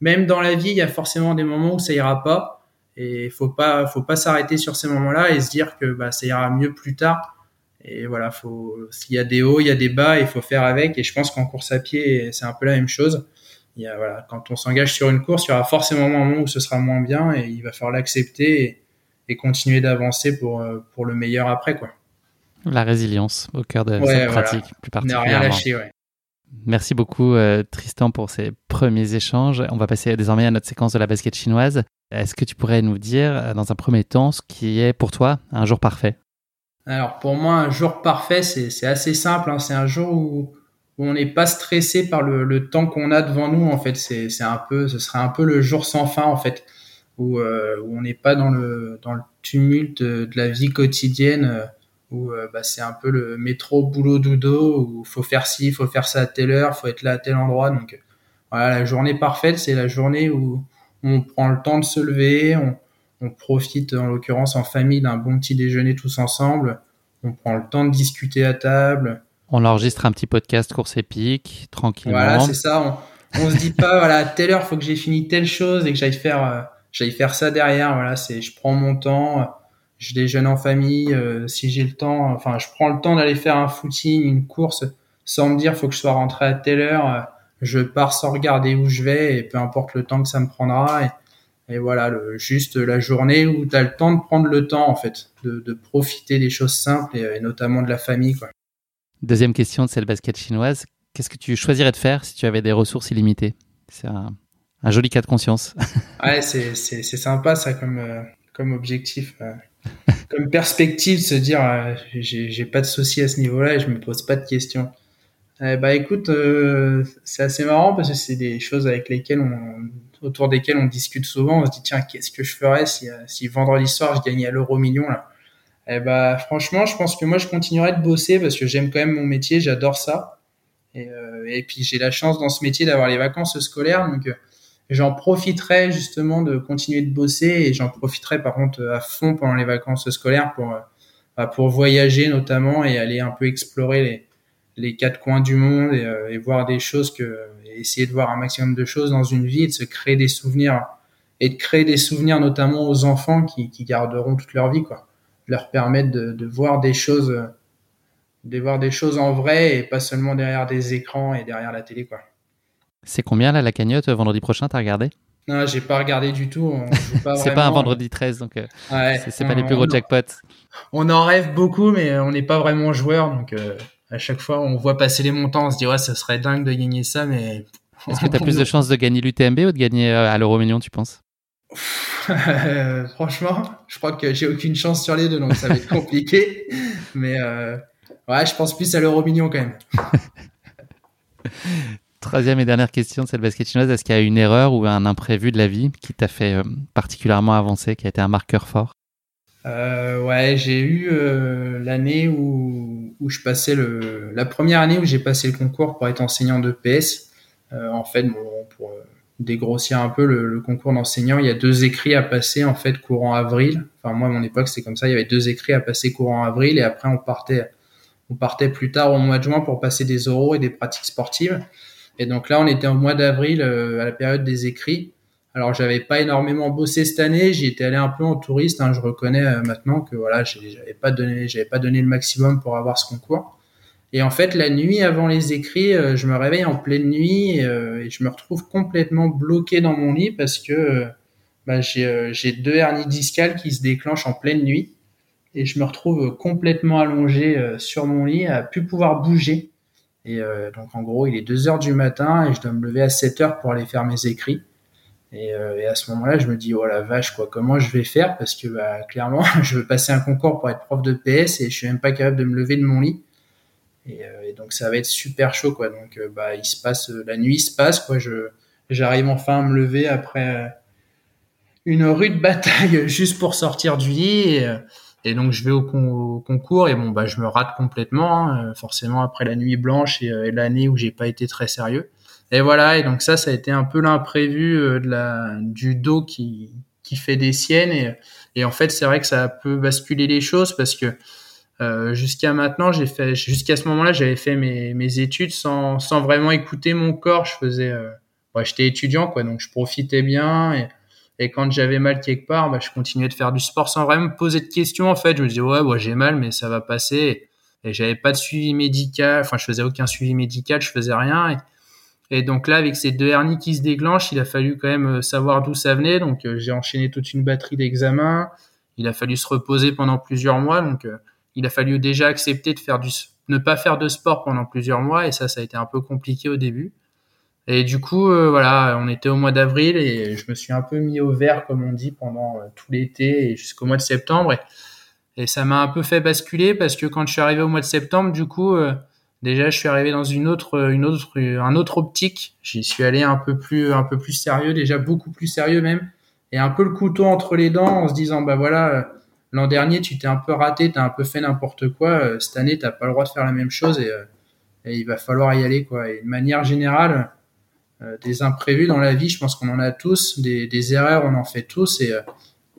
même dans la vie, il y a forcément des moments où ça ira pas. Et faut pas, faut pas s'arrêter sur ces moments-là et se dire que bah, ça ira mieux plus tard. Et voilà, s'il y a des hauts, il y a des bas, il faut faire avec. Et je pense qu'en course à pied, c'est un peu la même chose. Il y a, voilà, quand on s'engage sur une course, il y aura forcément un moment où ce sera moins bien et il va falloir l'accepter et, et, continuer d'avancer pour, pour le meilleur après, quoi. La résilience au cœur de cette pratique, plus particulièrement. Ne rien lâcher, ouais. Merci beaucoup euh, Tristan pour ces premiers échanges. On va passer désormais à notre séquence de la basket chinoise. Est-ce que tu pourrais nous dire euh, dans un premier temps ce qui est pour toi un jour parfait? Alors pour moi un jour parfait c'est assez simple. Hein. C'est un jour où, on n'est pas stressé par le, temps qu'on a devant nous en fait. C'est un peu, ce serait un peu le jour sans fin en fait, où, euh, on n'est pas dans le tumulte de, la vie quotidienne où euh, bah, c'est un peu le métro boulot dodo où faut faire ci, faut faire ça à telle heure, faut être là à tel endroit. Donc voilà, la journée parfaite, c'est la journée où on prend le temps de se lever, on, on profite en l'occurrence en famille d'un bon petit déjeuner tous ensemble, on prend le temps de discuter à table. On enregistre un petit podcast course épique, tranquillement. Voilà, c'est ça. On, on se dit pas, *laughs* voilà, à telle heure, faut que j'ai fini telle chose et que j'aille faire, euh, j'aille faire ça derrière. Voilà, c'est, je prends mon temps je déjeune en famille, euh, si j'ai le temps, enfin, je prends le temps d'aller faire un footing, une course, sans me dire faut que je sois rentré à telle heure. Euh, je pars sans regarder où je vais et peu importe le temps que ça me prendra. Et, et voilà, le, juste la journée où tu as le temps de prendre le temps, en fait, de, de profiter des choses simples et, notamment de la famille. Quoi. Deuxième question de cette basket chinoise. Qu'est-ce que tu choisirais de faire si tu avais des ressources illimitées? C'est un, un, joli cas de conscience. *laughs* ouais, c'est sympa ça comme, euh, comme objectif *laughs* comme perspective de se dire euh, j'ai pas de soucis à ce niveau-là et je me pose pas de questions. Eh bah écoute, euh, c'est assez marrant parce que c'est des choses avec lesquelles on, autour desquelles on discute souvent. On se dit tiens qu'est-ce que je ferais si, euh, si vendredi soir je gagnais à l'euro million là? Eh bah franchement, je pense que moi je continuerai de bosser parce que j'aime quand même mon métier, j'adore ça. Et, euh, puis j'ai la chance dans ce métier d'avoir les vacances scolaires, donc j'en profiterai justement de continuer de bosser et j'en profiterai par contre à fond pendant les vacances scolaires pour bah, pour voyager notamment et aller un peu explorer les quatre coins du monde et, euh, et voir des choses que et essayer de voir un maximum de choses dans une vie et de se créer des souvenirs et de créer des souvenirs notamment aux enfants qui, qui garderont toute leur vie quoi leur permettre de, de voir des choses de voir des choses en vrai et pas seulement derrière des écrans et derrière la télé quoi c'est combien là la cagnotte euh, vendredi prochain T'as regardé? Non, j'ai pas regardé du tout. *laughs* c'est pas un vendredi 13, donc euh, ouais, c'est pas les plus gros jackpots. On en rêve beaucoup, mais on n'est pas vraiment joueur, donc euh, à chaque fois on voit passer les montants, on se dit ouais, ça serait dingue de gagner ça, mais. Est-ce que tu as *laughs* plus de chances de gagner l'UTMB ou de gagner à l'euro million, tu penses? *laughs* Franchement, je crois que j'ai aucune chance sur les deux, donc ça va être compliqué. *laughs* mais ouais, je pense plus à l'euro million quand même. *laughs* Troisième et dernière question de cette basket chinoise, est-ce qu'il y a une erreur ou un imprévu de la vie qui t'a fait euh, particulièrement avancer, qui a été un marqueur fort? Euh, Ouais, j'ai eu euh, l'année où, où je passais le... La première année où j'ai passé le concours pour être enseignant de PS. Euh, en fait, bon, pour euh, dégrossir un peu le, concours d'enseignant, il y a deux écrits à passer en fait courant avril. Enfin moi, à mon époque, c'était comme ça. Il y avait deux écrits à passer courant avril et après on partait, on partait plus tard au mois de juin pour passer des oraux et des pratiques sportives. Et donc là, on était au mois d'avril euh, à la période des écrits. Alors j'avais pas énormément bossé cette année, j'y étais allé un peu en touriste. Hein, je reconnais euh, maintenant que voilà, j'avais pas donné, j'avais pas donné le maximum pour avoir ce concours. Et en fait, la nuit avant les écrits, euh, je me réveille en pleine nuit et, je me retrouve complètement bloqué dans mon lit parce que bah, j'ai deux hernies discales qui se déclenchent en pleine nuit et je me retrouve complètement allongé sur mon lit, à plus pouvoir bouger. Et euh, donc en gros, il est 2 heures du matin et je dois me lever à 7 heures pour aller faire mes écrits. Et, euh, et à ce moment-là, je me dis oh la vache quoi, comment je vais faire? Parce que bah, clairement, *laughs* je veux passer un concours pour être prof de PS et je suis même pas capable de me lever de mon lit. Et, euh, et donc ça va être super chaud quoi. Donc euh, bah il se passe la nuit se passe quoi. Je j'arrive enfin à me lever après une rude bataille *laughs* juste pour sortir du lit. Et, donc je vais au, concours et bon bah je me rate complètement, hein, euh, forcément après la nuit blanche euh, et, l'année où j'ai pas été très sérieux. Et voilà et donc ça ça a été un peu l'imprévu euh, de la du dos qui qui fait des siennes et, et en fait c'est vrai que ça peut basculer les choses parce que euh, jusqu'à maintenant j'ai fait jusqu'à ce moment-là j'avais fait mes, études sans vraiment écouter mon corps. Je faisais bah, j'étais étudiant, quoi, donc je profitais bien. Et, et quand j'avais mal quelque part, bah, je continuais de faire du sport sans vraiment me poser de questions. En fait, je me disais ouais, j'ai mal, mais ça va passer. Et, j'avais pas de suivi médical. Enfin, je faisais aucun suivi médical, je faisais rien. Et, et, donc là, avec ces deux hernies qui se déclenchent, il a fallu quand même euh, savoir d'où ça venait. Donc euh, j'ai enchaîné toute une batterie d'examens. Il a fallu se reposer pendant plusieurs mois. Donc euh, il a fallu déjà accepter de ne pas faire de sport pendant plusieurs mois. Et ça, ça a été un peu compliqué au début. Et du coup, euh, voilà, on était au mois d'avril et je me suis un peu mis au vert, comme on dit, pendant euh, tout l'été et jusqu'au mois de septembre. Et, ça m'a un peu fait basculer parce que quand je suis arrivé au mois de septembre, du coup, euh, déjà, je suis arrivé dans une autre, une autre, un autre optique. J'y suis allé un peu plus, un peu plus sérieux, déjà beaucoup plus sérieux même, et un peu le couteau entre les dents en se disant, bah voilà, l'an dernier, tu t'es un peu raté, t'as un peu fait n'importe quoi. Cette année, t'as pas le droit de faire la même chose et, et il va falloir y aller, quoi. Et de manière générale euh, des imprévus dans la vie, je pense qu'on en a tous, des, erreurs, on en fait tous, et, euh,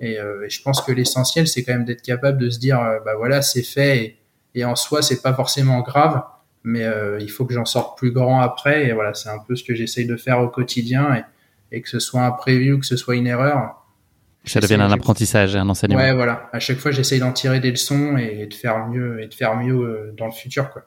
euh, et, je pense que l'essentiel, c'est quand même d'être capable de se dire, bah voilà, c'est fait, et, en soi, c'est pas forcément grave, mais il faut que j'en sorte plus grand après, et voilà, c'est un peu ce que j'essaye de faire au quotidien, et, que ce soit imprévu ou que ce soit une erreur, ça devient un apprentissage, un enseignement. Ouais, voilà. À chaque fois, j'essaye d'en tirer des leçons et de faire mieux et de faire mieux dans le futur, quoi.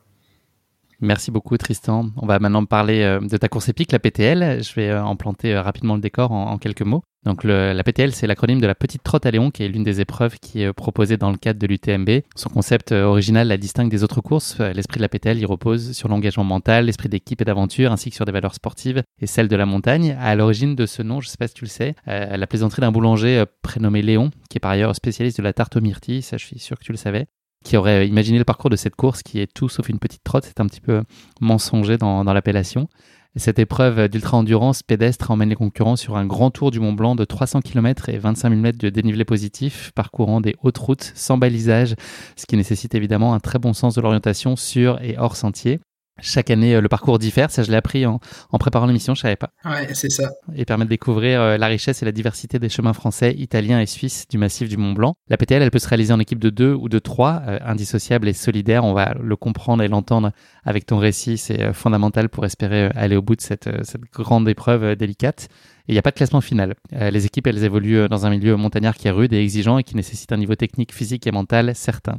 Merci beaucoup Tristan. On va maintenant parler euh, de ta course épique, la PTL. Je vais euh, en planter euh, rapidement le décor en, quelques mots. Donc la PTL, c'est l'acronyme de la petite trotte à Léon, qui est l'une des épreuves qui est proposée dans le cadre de l'UTMB. Son concept original la distingue des autres courses. L'esprit de la PTL, il repose sur l'engagement mental, l'esprit d'équipe et d'aventure, ainsi que sur des valeurs sportives et celles de la montagne. À l'origine de ce nom, je ne sais pas si tu le sais, la plaisanterie d'un boulanger prénommé Léon, qui est par ailleurs spécialiste de la tarte aux myrtilles, ça je suis sûr que tu le savais qui aurait imaginé le parcours de cette course qui est tout sauf une petite trotte. C'est un petit peu mensonger dans l'appellation. Cette épreuve d'ultra-endurance pédestre emmène les concurrents sur un grand tour du Mont Blanc de 300 km et 25 000 mètres de dénivelé positif, parcourant des hautes routes sans balisage, ce qui nécessite évidemment un très bon sens de l'orientation sur et hors sentier. Chaque année, euh, le parcours diffère. Ça, je l'ai appris en, préparant l'émission. Je savais pas. Ouais, c'est ça. Et permet de découvrir euh, la richesse et la diversité des chemins français, italiens et suisses du massif du Mont Blanc. La PTL, elle peut se réaliser en équipe de deux ou de trois, euh, indissociable et solidaire. On va le comprendre et l'entendre avec ton récit. C'est fondamental pour espérer aller au bout de cette, cette grande épreuve délicate. Et il n'y a pas de classement final. les équipes, elles évoluent dans un milieu montagnard qui est rude et exigeant et qui nécessite un niveau technique, physique et mental certain.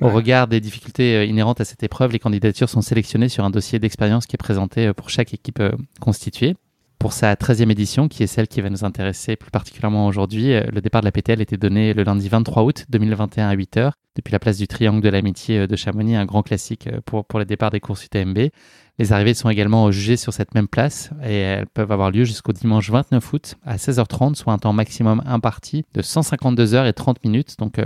Au regard des difficultés euh, inhérentes à cette épreuve, les candidatures sont sélectionnées sur un dossier d'expérience qui est présenté euh, pour chaque équipe euh, constituée. Pour sa 13e édition, qui est celle qui va nous intéresser plus particulièrement aujourd'hui, le départ de la PTL était donné le lundi 23 août 2021 à 8h, depuis la place du Triangle de l'Amitié de Chamonix, un grand classique pour, pour les départs des courses UTMB. Les arrivées sont également jugées sur cette même place et elles peuvent avoir lieu jusqu'au dimanche 29 août à 16h30, soit un temps maximum imparti de 152 heures et 30 minutes. Donc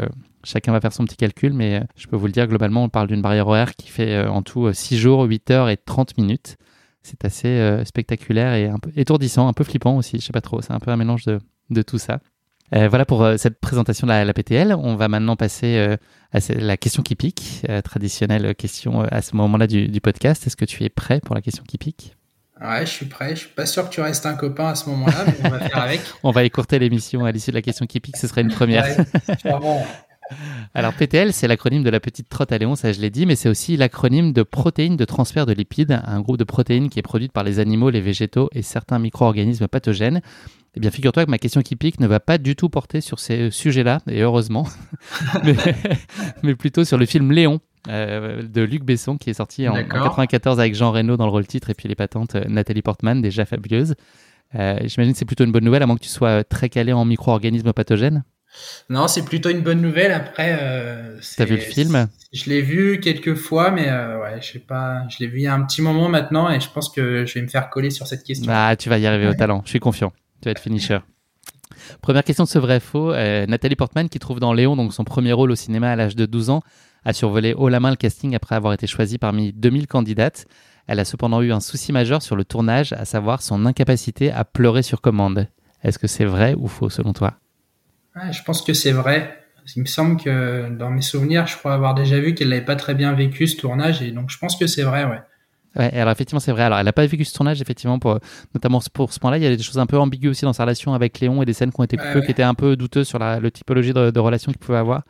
Chacun va faire son petit calcul, mais euh, je peux vous le dire, globalement, on parle d'une barrière horaire qui fait euh, en tout 6 euh, jours, 8 heures et 30 minutes. C'est assez spectaculaire et un peu étourdissant, un peu flippant aussi, je sais pas trop, c'est un peu un mélange de tout ça. Voilà pour cette présentation de la, PTL. On va maintenant passer à la question qui pique, traditionnelle question à ce moment-là du, du podcast. Est-ce que tu es prêt pour la question qui pique? Ouais, je suis prêt. Je suis pas sûr que tu restes un copain à ce moment-là, mais on va faire avec. *laughs* on va écourter l'émission à l'issue de la question qui pique. Ce serait une première. Ouais, *laughs* alors PTL, c'est l'acronyme de la petite trotte à Léon, ça je l'ai dit, mais c'est aussi l'acronyme de protéines de transfert de lipides, un groupe de protéines qui est produite par les animaux, les végétaux et certains micro-organismes pathogènes. Eh bien, figure-toi que ma question qui pique ne va pas du tout porter sur ces sujets-là, et heureusement, *laughs* *laughs* mais, plutôt sur le film Léon euh, de Luc Besson qui est sorti en, 1994 avec Jean Reno dans le rôle titre et puis les patentes euh, Nathalie Portman, déjà fabuleuse. Euh, j'imagine que c'est plutôt une bonne nouvelle, à moins que tu sois très calé en micro-organismes pathogènes. Non, c'est plutôt une bonne nouvelle. Après, euh, t'as vu le film? Je l'ai vu quelques fois, mais euh, ouais, je sais pas. Je l'ai vu il y a un petit moment maintenant, et je pense que je vais me faire coller sur cette question. Ah, tu vas y arriver au talent. Je suis confiant. Tu vas être finisher. Première question de ce vrai faux. Euh, Nathalie Portman, qui trouve dans Léon donc son premier rôle au cinéma à l'âge de 12 ans, a survolé haut la main le casting après avoir été choisie parmi 2000 candidates. Elle a cependant eu un souci majeur sur le tournage, à savoir son incapacité à pleurer sur commande. Est-ce que c'est vrai ou faux selon toi? Je pense que c'est vrai. Il me semble que dans mes souvenirs, je crois avoir déjà vu qu'elle n'avait pas très bien vécu ce tournage, et donc je pense que c'est vrai, ouais. Ouais, alors effectivement, c'est vrai. Alors, elle n'a pas vécu ce tournage, effectivement, pour, notamment pour ce point-là. Il y a des choses un peu ambiguës aussi dans sa relation avec Léon et des scènes qui ont été qui étaient un peu douteuses sur la, typologie de, relation qu'il pouvait avoir.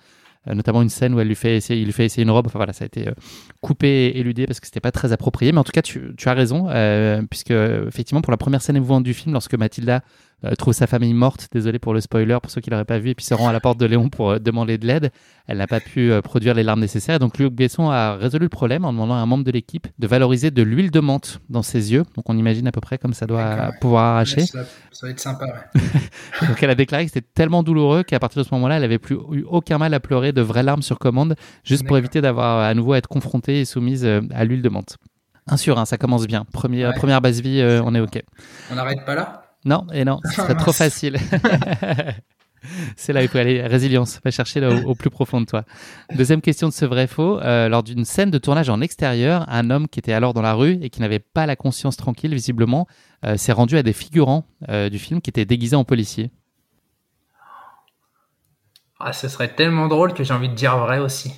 notamment une scène où elle lui fait essayer, il lui fait essayer une robe. Enfin voilà, ça a été coupé et éludé parce que c'était pas très approprié. Mais en tout cas, tu, tu as raison, puisque effectivement, pour la première scène émouvante du film, lorsque Mathilda euh, trouve sa famille morte, désolé pour le spoiler, pour ceux qui l'auraient pas vu, et puis se rend à la porte de Léon pour euh, demander de l'aide. Elle n'a pas pu euh, produire les larmes nécessaires. Donc Luc Besson a résolu le problème en demandant à un membre de l'équipe de valoriser de l'huile de menthe dans ses yeux. Donc on imagine à peu près comme ça doit pouvoir arracher. Ça, va être sympa. Ouais. *laughs* Donc elle a déclaré que c'était tellement douloureux qu'à partir de ce moment-là, elle avait plus eu aucun mal à pleurer de vraies larmes sur commande, juste pour éviter d'avoir à nouveau à être confrontée et soumise à l'huile de menthe. Un sur un, ça commence bien. Première, première base vie, on est OK. On n'arrête pas là? Non, et non, *laughs* ce serait trop facile. *laughs* C'est là où il faut aller. Résilience, va chercher au, plus profond de toi. Deuxième question de ce vrai-faux. Euh, lors d'une scène de tournage en extérieur, un homme qui était alors dans la rue et qui n'avait pas la conscience tranquille, visiblement, euh, s'est rendu à des figurants euh, du film qui étaient déguisés en policiers. Ah, ce serait tellement drôle que j'ai envie de dire vrai aussi.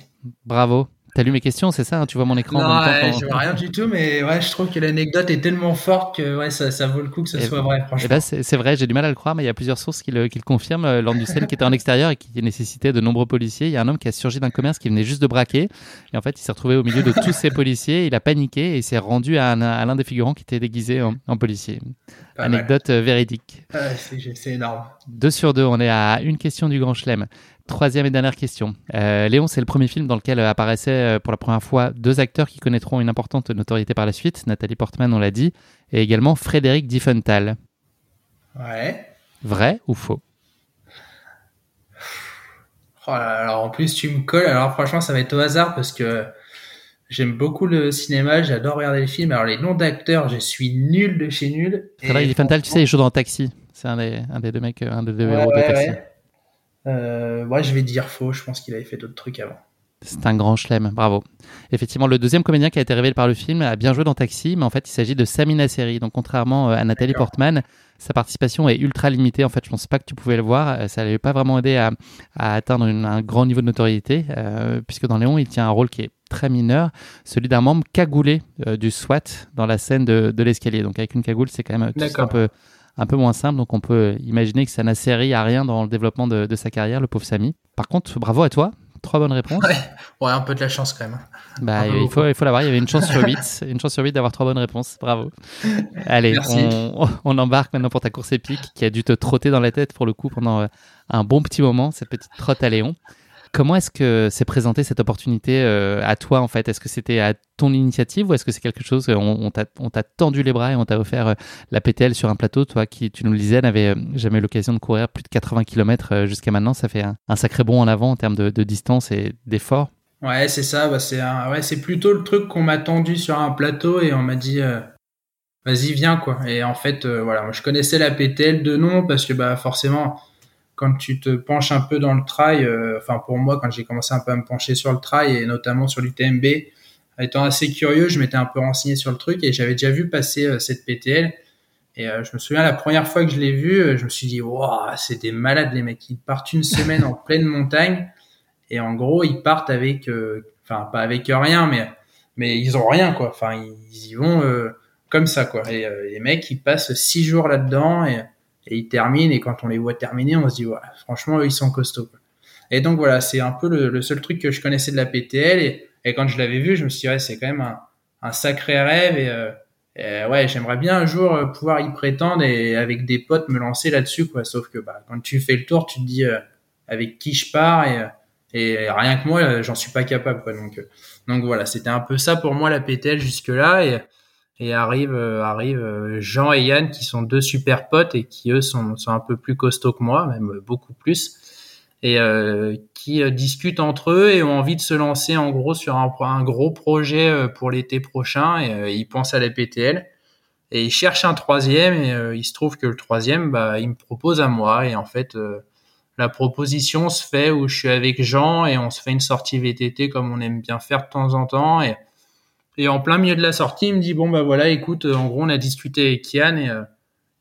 Bravo. T'as lu mes questions, c'est ça hein, Tu vois mon écran Non, en je vois rien du tout, mais ouais, je trouve que l'anecdote est tellement forte que ouais, ça, ça vaut le coup que ce soit vrai, franchement. Eh ben, c'est vrai, j'ai du mal à le croire, mais il y a plusieurs sources qui le, qui le confirment. Euh, lors du scène qui était en extérieur et qui nécessitait de nombreux policiers, il y a un homme qui a surgi d'un commerce qui venait juste de braquer. Et en fait, il s'est retrouvé au milieu de tous ces policiers. Il a paniqué et il s'est rendu à, l'un des figurants qui était déguisé en, policier. Anecdote euh, véridique. c'est énorme. Deux sur deux, on est à une question du Grand Chelem. Troisième et dernière question. Euh, Léon, c'est le premier film dans lequel apparaissaient euh, pour la première fois deux acteurs qui connaîtront une importante notoriété par la suite. Nathalie Portman, on l'a dit, et également Frédéric Diffenthal. Ouais. Vrai ou faux? Oh Alors en plus, tu me colles. Alors franchement, ça va être au hasard parce que j'aime beaucoup le cinéma, j'adore regarder les films. Alors les noms d'acteurs, je suis nul de chez nul. Frédéric Diffenthal, tu sais, il joue dans Taxi. C'est un des, un des deux mecs, un des deux héros de Taxi. Euh, ouais, je vais dire faux. Je pense qu'il avait fait d'autres trucs avant. C'est un grand chelem, bravo. Effectivement, le deuxième comédien qui a été révélé par le film a bien joué dans Taxi, mais en fait, il s'agit de Samina Seri. Donc, contrairement euh, à Nathalie Portman, sa participation est ultra limitée. En fait, je pense pas que tu pouvais le voir. Euh, ça l'avait pas vraiment aidé à, atteindre un grand niveau de notoriété, euh, puisque dans Léon, il tient un rôle qui est très mineur, celui d'un membre cagoulé du SWAT dans la scène de, de l'escalier. Donc, avec une cagoule, c'est quand même un peu un peu moins simple. Donc on peut imaginer que ça n'a servi à rien dans le développement de, sa carrière, le pauvre Samy. Par contre, bravo à toi. Trois bonnes réponses. Ouais, un peu de la chance quand même. Bah, il, faut, il faut l'avoir. Il y avait une chance sur 8. *laughs* une chance sur 8 d'avoir trois bonnes réponses. Bravo. Allez, on, on, embarque maintenant pour ta course épique qui a dû te trotter dans la tête pour le coup pendant euh, un bon petit moment, cette petite trotte à Léon. Comment est-ce que s'est présentée cette opportunité euh, à toi en fait? Est-ce que c'était à ton initiative ou est-ce que c'est quelque chose on, on t'a tendu les bras et on t'a offert euh, la PTL sur un plateau? Toi qui, tu nous le disais, n'avais euh, jamais l'occasion de courir plus de 80 km jusqu'à maintenant. Ça fait un, sacré bond en avant en termes de, distance et d'effort. Ouais, c'est ça. Bah, c'est ouais, c'est plutôt le truc qu'on m'a tendu sur un plateau et on m'a dit vas-y viens quoi. Et en fait, voilà, moi je connaissais la PTL de nom parce que bah forcément quand tu te penches un peu dans le trail, euh, enfin pour moi quand j'ai commencé un peu à me pencher sur le trail et notamment sur l'UTMB, étant assez curieux, je m'étais un peu renseigné sur le truc et j'avais déjà vu passer euh, cette PTL. Et euh, je me souviens la première fois que je l'ai vu, je me suis dit waouh, c'est des malades les mecs, ils partent une semaine en pleine montagne et en gros ils partent avec, enfin pas avec rien, mais mais ils ont rien quoi. Enfin ils, y vont comme ça quoi. Et les mecs ils passent six jours là-dedans et et ils terminent et quand on les voit terminer on se dit ouais, franchement eux ils sont costauds et donc voilà c'est un peu le, seul truc que je connaissais de la PTL et, et quand je l'avais vu je me suis dit ouais, c'est quand même un, un sacré rêve et, euh, ouais j'aimerais bien un jour euh, pouvoir y prétendre et avec des potes me lancer là-dessus quoi. Sauf que bah quand tu fais le tour tu te dis euh, avec qui je pars et et rien que moi j'en suis pas capable quoi. Donc donc voilà c'était un peu ça pour moi la PTL jusque là et et arrive euh, arrive euh, Jean et Yann qui sont deux super potes et qui eux sont, un peu plus costauds que moi, même beaucoup plus, et euh, qui euh, discutent entre eux et ont envie de se lancer en gros sur un, gros projet pour l'été prochain. Et ils pensent à la PTL et ils cherchent un troisième et il se trouve que le troisième, bah, ils me proposent à moi. Et en fait la proposition se fait où je suis avec Jean et on se fait une sortie VTT comme on aime bien faire de temps en temps. Et et en plein milieu de la sortie, il me dit bon bah voilà, écoute, euh, en gros on a discuté avec Kian et, euh,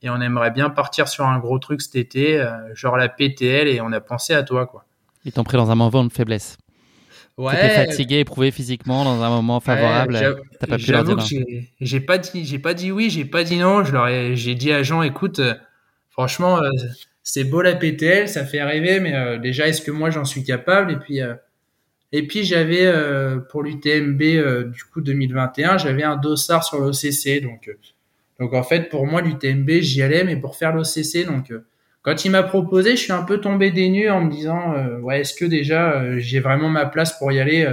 et on aimerait bien partir sur un gros truc cet été, euh, genre la PTL, et on a pensé à toi quoi. Ils t'ont pris dans un moment de faiblesse. Ouais. T'étais fatigué, éprouvé physiquement dans un moment favorable. T'as pas pu leur dire J'ai pas dit, j'ai pas dit oui, j'ai pas dit non. Je leur ai, j'ai dit à Jean, écoute, franchement, c'est beau la PTL, ça fait rêver, mais déjà est-ce que moi j'en suis capable? Et puis Et puis j'avais pour l'UTMB du coup 2021, j'avais un dossard sur l'OCC. Donc, donc en fait pour moi l'UTMB j'y allais, mais pour faire l'OCC. Donc quand il m'a proposé, je suis un peu tombé des nues en me disant ouais est-ce que déjà j'ai vraiment ma place pour y aller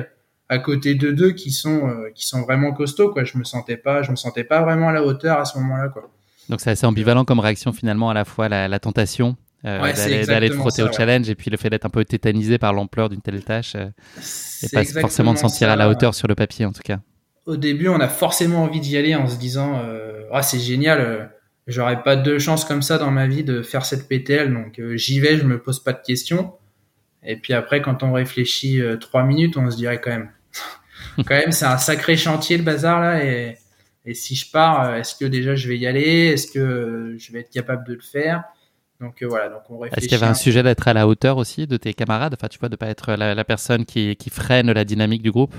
à côté de deux qui sont qui sont vraiment costauds quoi. Je me sentais pas, je me sentais pas vraiment à la hauteur à ce moment-là. Donc c'est assez ambivalent comme réaction finalement à la fois la tentation euh, d'aller te frotter au challenge et puis le fait d'être un peu tétanisé par l'ampleur d'une telle tâche euh, et pas forcément de sentir à la hauteur sur le papier en tout cas. Au début, on a forcément envie d'y aller en se disant euh, ah c'est génial, j'aurais pas deux chances comme ça dans ma vie de faire cette PTL donc j'y vais, je me pose pas de questions. Et puis après, quand on réfléchit trois minutes, on se dirait quand même, *laughs* quand même, c'est un sacré chantier le bazar là et et si je pars, euh, est-ce que déjà je vais y aller? Est-ce que je vais être capable de le faire? Donc euh, voilà, donc on réfléchit. Est-ce qu'il y avait un sujet d'être à la hauteur aussi de tes camarades? Enfin, tu vois, de pas être la, personne qui, qui, freine la dynamique du groupe?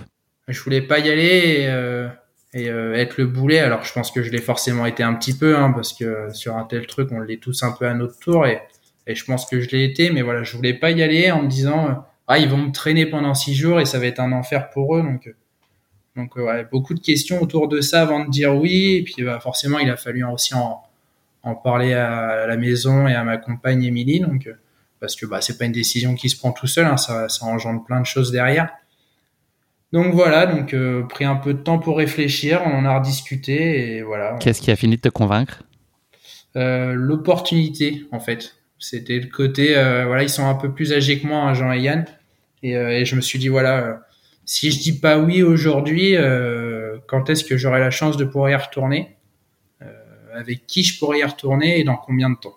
Je voulais pas y aller et, euh, et être le boulet. Alors, je pense que je l'ai forcément été un petit peu, hein, parce que sur un tel truc, on l'est tous un peu à notre tour et, et je pense que je l'ai été. Mais voilà, je voulais pas y aller en me disant ah ils vont me traîner pendant six jours et ça va être un enfer pour eux. Donc donc euh, ouais, beaucoup de questions autour de ça avant de dire oui. Et puis bah, forcément, il a fallu aussi en, en parler à la maison et à ma compagne Émilie. Donc euh, parce que bah, c'est pas une décision qui se prend tout seul, hein, ça, ça engendre plein de choses derrière. Donc voilà, donc euh, pris un peu de temps pour réfléchir, on en a rediscuté et voilà. Qu'est-ce qui a fini de te convaincre? Euh, L'opportunité en fait. C'était le côté, euh, voilà, ils sont un peu plus âgés que moi, hein, Jean et Yann, et, et, je me suis dit voilà, si je dis pas oui aujourd'hui, euh, quand est-ce que j'aurai la chance de pouvoir y retourner? euh, Avec qui je pourrais y retourner et dans combien de temps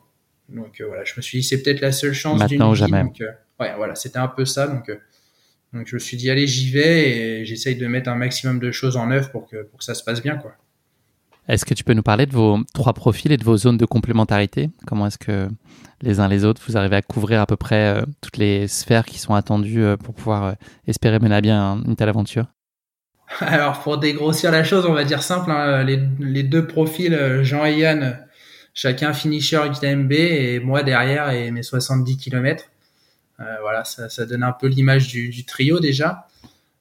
Donc euh, voilà, je me suis dit c'est peut-être la seule chance d'une vie. Jamais. Donc, ouais, voilà, c'était un peu ça. Donc, donc je me suis dit allez, j'y vais et j'essaye de mettre un maximum de choses en œuvre pour que pour que ça se passe bien, quoi. Est-ce que tu peux nous parler de vos trois profils et de vos zones de complémentarité? Comment est-ce que les uns les autres, vous arrivez à couvrir à peu près euh, toutes les sphères qui sont attendues euh, pour pouvoir euh, espérer mener à bien une telle aventure? *laughs* Alors pour dégrossir la chose, on va dire simple, hein, les, deux profils, Jean et Yann, chacun finisher UTMB et moi derrière et mes 70 km. voilà, ça, donne un peu l'image du, trio déjà.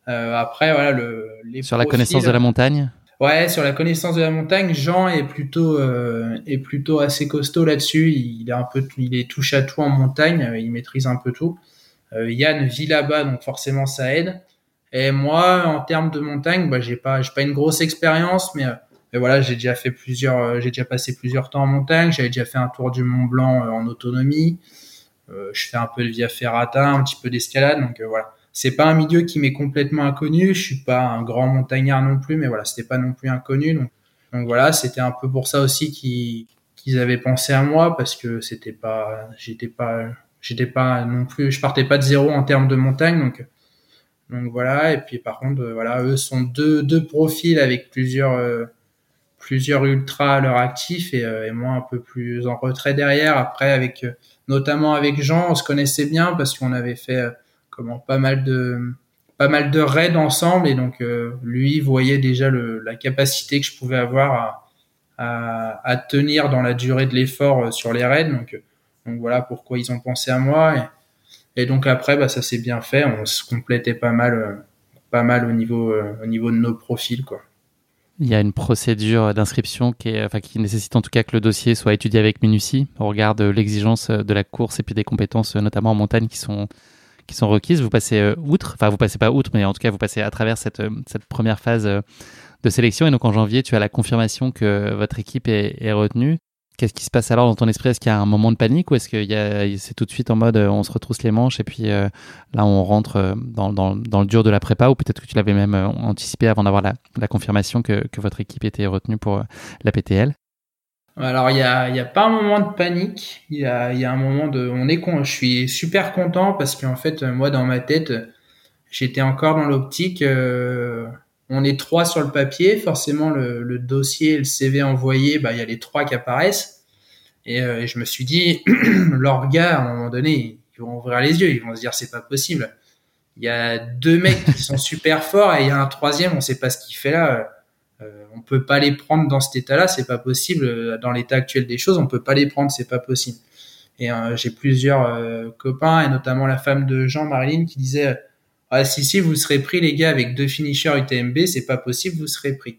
après, voilà, le, les Sur la connaissance de la montagne? Ouais, sur la connaissance de la montagne, Jean est plutôt euh, est plutôt assez costaud là-dessus. Il est un peu, il est touche à tout en montagne. Euh, il maîtrise un peu tout. Euh, Yann vit là-bas, donc forcément ça aide. Et moi, en termes de montagne, bah j'ai pas, j'ai pas une grosse expérience, mais, mais voilà, j'ai déjà fait plusieurs, j'ai déjà passé plusieurs temps en montagne. J'avais déjà fait un tour du Mont Blanc en autonomie. je fais un peu de via ferrata, un petit peu d'escalade, donc voilà c'est pas un milieu qui m'est complètement inconnu. Je suis pas un grand montagnard non plus, mais voilà, c'était pas non plus inconnu. Donc, donc voilà, c'était un peu pour ça aussi qu'ils avaient pensé à moi parce que c'était pas, j'étais pas, j'étais pas non plus, je partais pas de zéro en termes de montagne. Donc, donc voilà. Et puis par contre, voilà, eux sont deux, deux profils avec plusieurs, euh, plusieurs ultras à leur actif et, euh, et, moi un peu plus en retrait derrière. Après, avec, notamment avec Jean, on se connaissait bien parce qu'on avait fait comment pas mal de pas mal de raids ensemble et donc euh, lui voyait déjà le, la capacité que je pouvais avoir à, à, tenir dans la durée de l'effort euh, sur les raids donc donc voilà pourquoi ils ont pensé à moi et donc après bah ça s'est bien fait on se complétait pas mal euh, pas mal au niveau au niveau de nos profils quoi il y a une procédure d'inscription qui, enfin, qui nécessite en tout cas que le dossier soit étudié avec minutie au regard de l'exigence de la course et puis des compétences notamment en montagne qui sont qui sont requises. Vous passez euh, outre, enfin vous passez pas outre, mais en tout cas vous passez à travers cette, euh, cette première phase euh, de sélection. Et donc en janvier, tu as la confirmation que votre équipe est, est retenue. Qu'est-ce qui se passe alors dans ton esprit? Est-ce qu'il y a un moment de panique ou est-ce que c'est tout de suite en mode on se retrousse les manches et puis là on rentre dans, dans, le dur de la prépa ou peut-être que tu l'avais même anticipé avant d'avoir la, confirmation que, votre équipe était retenue pour la PTL alors il y a, y a pas un moment de panique, il y a, un moment de, on est con, je suis super content parce qu'en fait moi dans ma tête j'étais encore dans l'optique, euh, on est trois sur le papier, forcément le, le dossier, le CV envoyé, bah il y a les trois qui apparaissent et, euh, et je me suis dit *clears throat* leurs gars à un moment donné ils vont ouvrir les yeux, ils vont se dire c'est pas possible, il y a deux mecs qui sont *laughs* super forts et il y a un troisième on sait pas ce qu'il fait là euh, on peut pas les prendre dans cet état-là, c'est pas possible. Euh, dans l'état actuel des choses, on peut pas les prendre, c'est pas possible. Et euh, j'ai plusieurs copains et notamment la femme de Jean Marilyn qui disait ah si si vous serez pris les gars avec deux finishers UTMB, c'est pas possible, vous serez pris.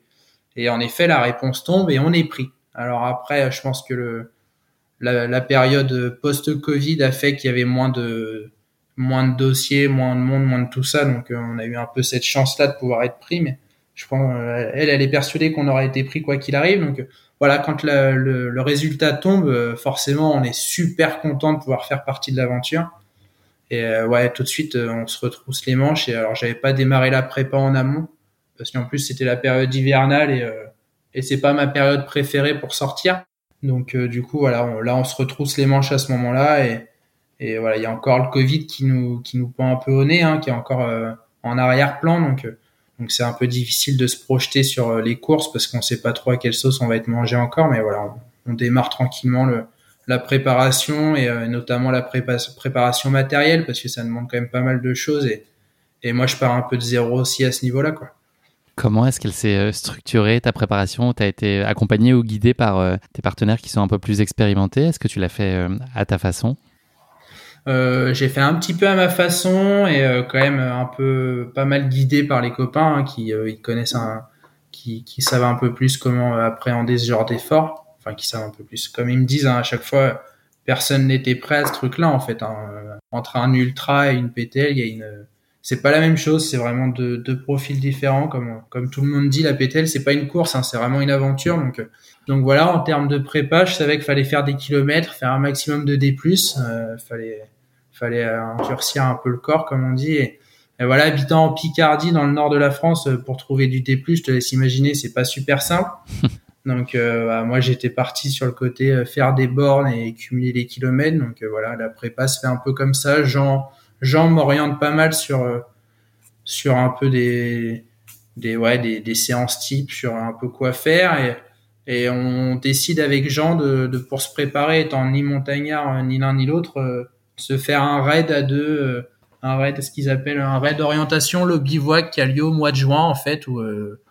Et en effet, la réponse tombe et on est pris. Alors après, je pense que la, période post-Covid a fait qu'il y avait moins de moins de dossiers, moins de monde, moins de tout ça. Donc euh, on a eu un peu cette chance-là de pouvoir être pris, mais je pense euh, elle, elle est persuadée qu'on aurait été pris quoi qu'il arrive. Donc voilà, quand le, le, résultat tombe, euh, forcément on est super content de pouvoir faire partie de l'aventure. Et ouais, tout de suite on se retrousse les manches. Et alors j'avais pas démarré la prépa en amont parce qu'en plus c'était la période hivernale et et c'est pas ma période préférée pour sortir. Donc du coup voilà, là on se retrousse les manches à ce moment-là et et voilà, il y a encore le Covid qui nous qui nous pend un peu au nez, hein, qui est encore euh, en arrière-plan. Donc euh, donc c'est un peu difficile de se projeter sur euh, les courses parce qu'on sait pas trop à quelle sauce on va être mangé encore. Mais voilà, on, démarre tranquillement le, la préparation et notamment la préparation matérielle parce que ça demande quand même pas mal de choses. Et, et moi, je pars un peu de zéro aussi à ce niveau-là, quoi. Comment est-ce qu'elle s'est structurée, ta préparation? Tu as été accompagné ou guidé par tes partenaires qui sont un peu plus expérimentés? Est-ce que tu l'as fait à ta façon? Euh, j'ai fait un petit peu à ma façon et euh, quand même un peu pas mal guidé par les copains hein, qui euh, ils connaissent un, qui, qui savent un peu plus comment appréhender ce genre d'effort, enfin qui savent un peu plus. Comme ils me disent hein, à chaque fois, personne n'était prêt à ce truc-là en fait. Hein. Entre un ultra et une PTL, il y a une c'est pas la même chose, c'est vraiment deux, profils différents. Comme, comme tout le monde dit, la PTL, c'est pas une course, hein, c'est vraiment une aventure. Donc, donc voilà, en termes de prépa, je savais qu'il fallait faire des kilomètres, faire un maximum de D+. Euh, fallait, fallait endurcir un peu le corps, comme on dit. Et, voilà, habitant en Picardie, dans le nord de la France, euh, pour trouver du T+, je te laisse imaginer, c'est pas super simple. *laughs* Donc euh, bah, moi j'étais parti sur le côté euh, faire des bornes et cumuler les kilomètres. Donc voilà, la prépa se fait un peu comme ça. Jean, Jean m'oriente pas mal sur sur un peu des des ouais des, séances types sur un peu quoi faire et on décide avec Jean de, pour se préparer étant ni montagnard ni l'un ni l'autre se faire un raid à deux, euh, un raid, ce qu'ils appellent un raid d'orientation, le bivouac qui a lieu au mois de juin en fait, où, euh,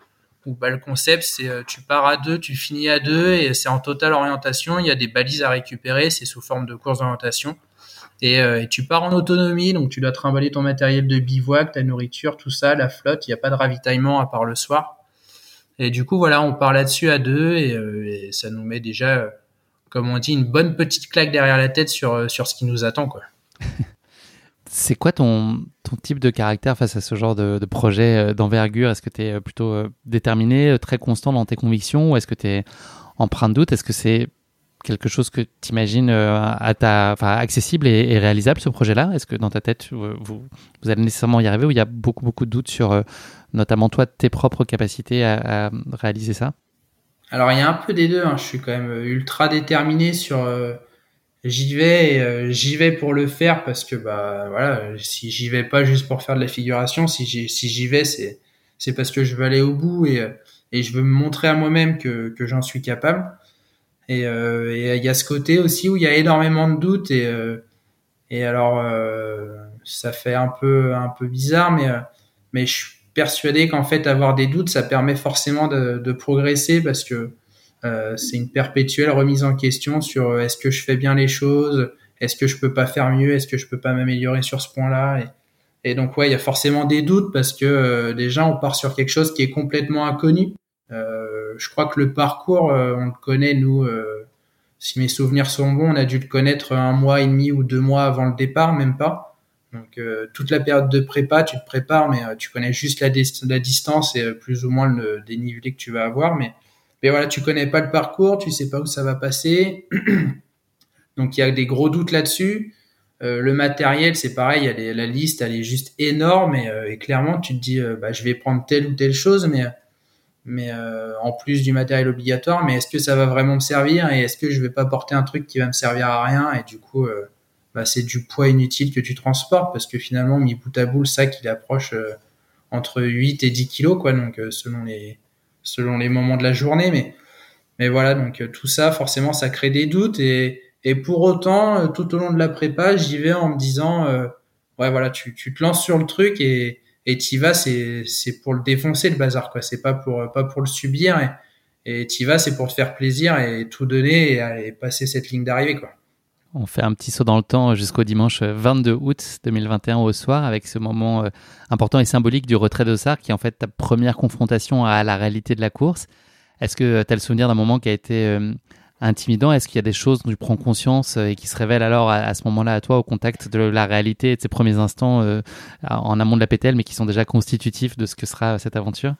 bah, le concept c'est euh, tu pars à deux, tu finis à deux et c'est en totale orientation. Il y a des balises à récupérer, c'est sous forme de course d'orientation. Et, et, tu pars en autonomie, donc tu dois trimballer ton matériel de bivouac, ta nourriture, tout ça, la flotte. Il n'y a pas de ravitaillement à part le soir. Et du coup, voilà, on part là-dessus à deux et, et, ça nous met déjà comme on dit, une bonne petite claque derrière la tête sur, euh, sur ce qui nous attend. Quoi. *laughs* C'est quoi ton, type de caractère face à ce genre de, projet euh, d'envergure? Est-ce que tu es euh, plutôt déterminé, très constant dans tes convictions ou est-ce que tu es empreint de doute? Est-ce que c'est quelque chose que tu imagines à ta, enfin, accessible et, réalisable ce projet-là? Est-ce que dans ta tête, vous, vous, allez nécessairement y arriver ou il y a beaucoup, beaucoup de doutes sur notamment toi, tes propres capacités à réaliser ça? Alors il y a un peu des deux. Hein. Je suis quand même euh, ultra déterminé sur. Euh, j'y vais, euh, j'y vais pour le faire parce que bah voilà, si j'y vais pas juste pour faire de la figuration, si j'y vais, c'est c'est parce que je veux aller au bout et et je veux me montrer à moi-même que que j'en suis capable. Et il y a ce côté aussi où il y a énormément de doutes et et alors ça fait un peu un peu bizarre, mais mais je suis persuadé qu'en fait avoir des doutes, ça permet forcément de, de progresser parce que euh, c'est une perpétuelle remise en question sur euh, est-ce que je fais bien les choses, est-ce que je peux pas faire mieux, est-ce que je peux pas m'améliorer sur ce point-là? Et, donc ouais, il y a forcément des doutes parce que euh, déjà on part sur quelque chose qui est complètement inconnu. Euh, je crois que le parcours, on le connaît nous. si mes souvenirs sont bons, on a dû le connaître un mois et demi ou deux mois avant le départ, même pas. Donc euh, toute la période de prépa, tu te prépares, mais tu connais juste la, distance et plus ou moins le dénivelé que tu vas avoir. Mais, mais voilà, tu connais pas le parcours, tu sais pas où ça va passer. *clears throat* Donc il y a des gros doutes là-dessus. le matériel, c'est pareil, la liste, elle est juste énorme et, clairement, tu te dis, bah, je vais prendre telle ou telle chose, mais en plus du matériel obligatoire, mais est-ce que ça va vraiment me servir et est-ce que je vais pas porter un truc qui va me servir à rien et du coup bah, c'est du poids inutile que tu transportes parce que finalement, mi bout à bout, le sac, il approche euh, entre 8 et 10 kilos, quoi, donc euh, selon les selon les moments de la journée, mais mais voilà, donc euh, tout ça, forcément, ça crée des doutes et et pour autant, tout au long de la prépa, j'y vais en me disant, ouais, voilà, tu, tu te lances sur le truc et et t'y vas, c'est c'est pour le défoncer le bazar, quoi. C'est pas pour pas pour le subir et et t'y vas, c'est pour te faire plaisir et tout donner et, et passer cette ligne d'arrivée, quoi. On fait un petit saut dans le temps jusqu'au dimanche 22 août 2021 au soir avec ce moment important et symbolique du retrait d'Ossard qui est en fait ta première confrontation à la réalité de la course. Est-ce que tu as le souvenir d'un moment qui a été intimidant? Est-ce qu'il y a des choses dont tu prends conscience et qui se révèlent alors à, ce moment-là à toi au contact de la réalité et de ces premiers instants en amont de la PTL mais qui sont déjà constitutifs de ce que sera cette aventure?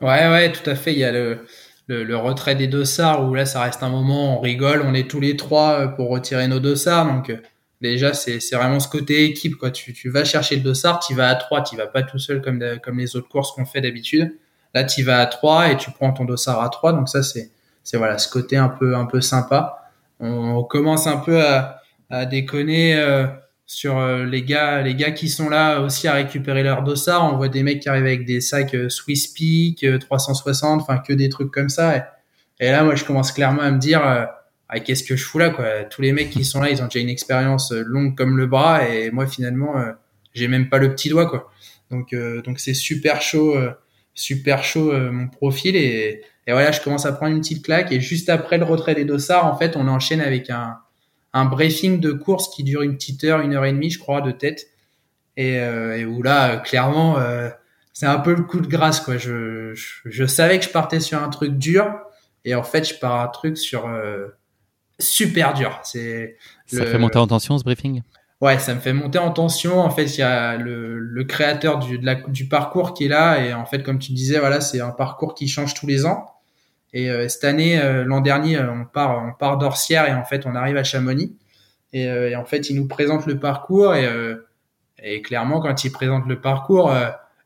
Ouais, ouais, tout à fait. Il y a le, le, retrait des dossards où là, ça reste un moment, on rigole, on est tous les trois euh, pour retirer nos dossards. Donc, euh, déjà, c'est vraiment ce côté équipe, quoi. Tu, tu vas chercher le dossard, tu vas à trois, tu vas pas tout seul comme, comme les autres courses qu'on fait d'habitude. Là, tu vas à trois et tu prends ton dossard à trois. Donc, ça, c'est, c'est voilà, ce côté un peu, un peu sympa. On, commence un peu à, à déconner. Euh, sur euh, les gars les gars qui sont là aussi à récupérer leur dossard. On voit des mecs qui arrivent avec des sacs euh, Swiss Peak 360 euh, enfin que des trucs comme ça. Et, là moi je commence clairement à me dire ah, qu'est-ce que je fous là quoi. Tous les mecs qui sont là ils ont déjà une expérience longue comme le bras. Et moi finalement j'ai même pas le petit doigt quoi. Donc donc c'est super chaud super chaud mon profil. Et, et voilà je commence à prendre une petite claque. Et juste après le retrait des dossards en fait on enchaîne avec un un briefing de course qui dure une petite heure, une heure et demie, je crois, de tête. Et, euh, où là, clairement, euh, c'est un peu le coup de grâce, quoi. Je, je, savais que je partais sur un truc dur, et en fait, je pars un truc sur euh, super dur. C'est ça fait monter en tension ce briefing? Ouais, ça me fait monter en tension. En fait, il y a le, le créateur du, de la, du parcours qui est là, et en fait, comme tu disais, voilà, c'est un parcours qui change tous les ans. Et euh, cette année, euh, l'an dernier, euh, on part, on part d'Orsière et en fait, on arrive à Chamonix. Et, en fait, il nous présente le parcours et, et clairement, quand il présente le parcours,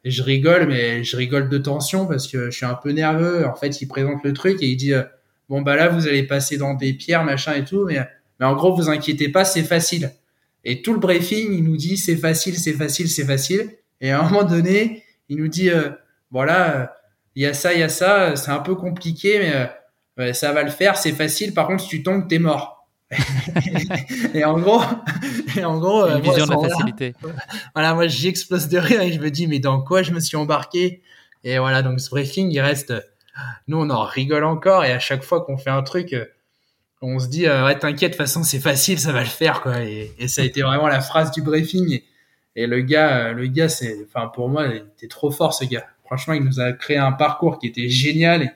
je rigole, mais je rigole de tension parce que je suis un peu nerveux. En fait, il présente le truc et il dit bon bah là, vous allez passer dans des pierres, machin et tout, mais mais en gros, vous inquiétez pas, c'est facile. Et tout le briefing, il nous dit c'est facile, c'est facile, c'est facile. Et à un moment donné, il nous dit voilà il y a ça, il y a ça, c'est un peu compliqué, mais euh, ça va le faire, c'est facile. Par contre, si tu tombes, t'es mort. *laughs* et en gros, *laughs* et en gros, une euh, vision de la facilité. voilà, moi j'explose de rire et je me dis mais dans quoi je me suis embarqué? Et voilà, donc ce briefing, il reste. Nous, on en rigole encore et à chaque fois qu'on fait un truc, euh, on se dit ouais t'inquiète, de toute façon c'est facile, ça va le faire quoi. Et, ça a été vraiment la phrase du briefing. Et, et le gars, le gars, c'est, enfin pour moi, il était trop fort ce gars. Franchement, il nous a créé un parcours qui était génial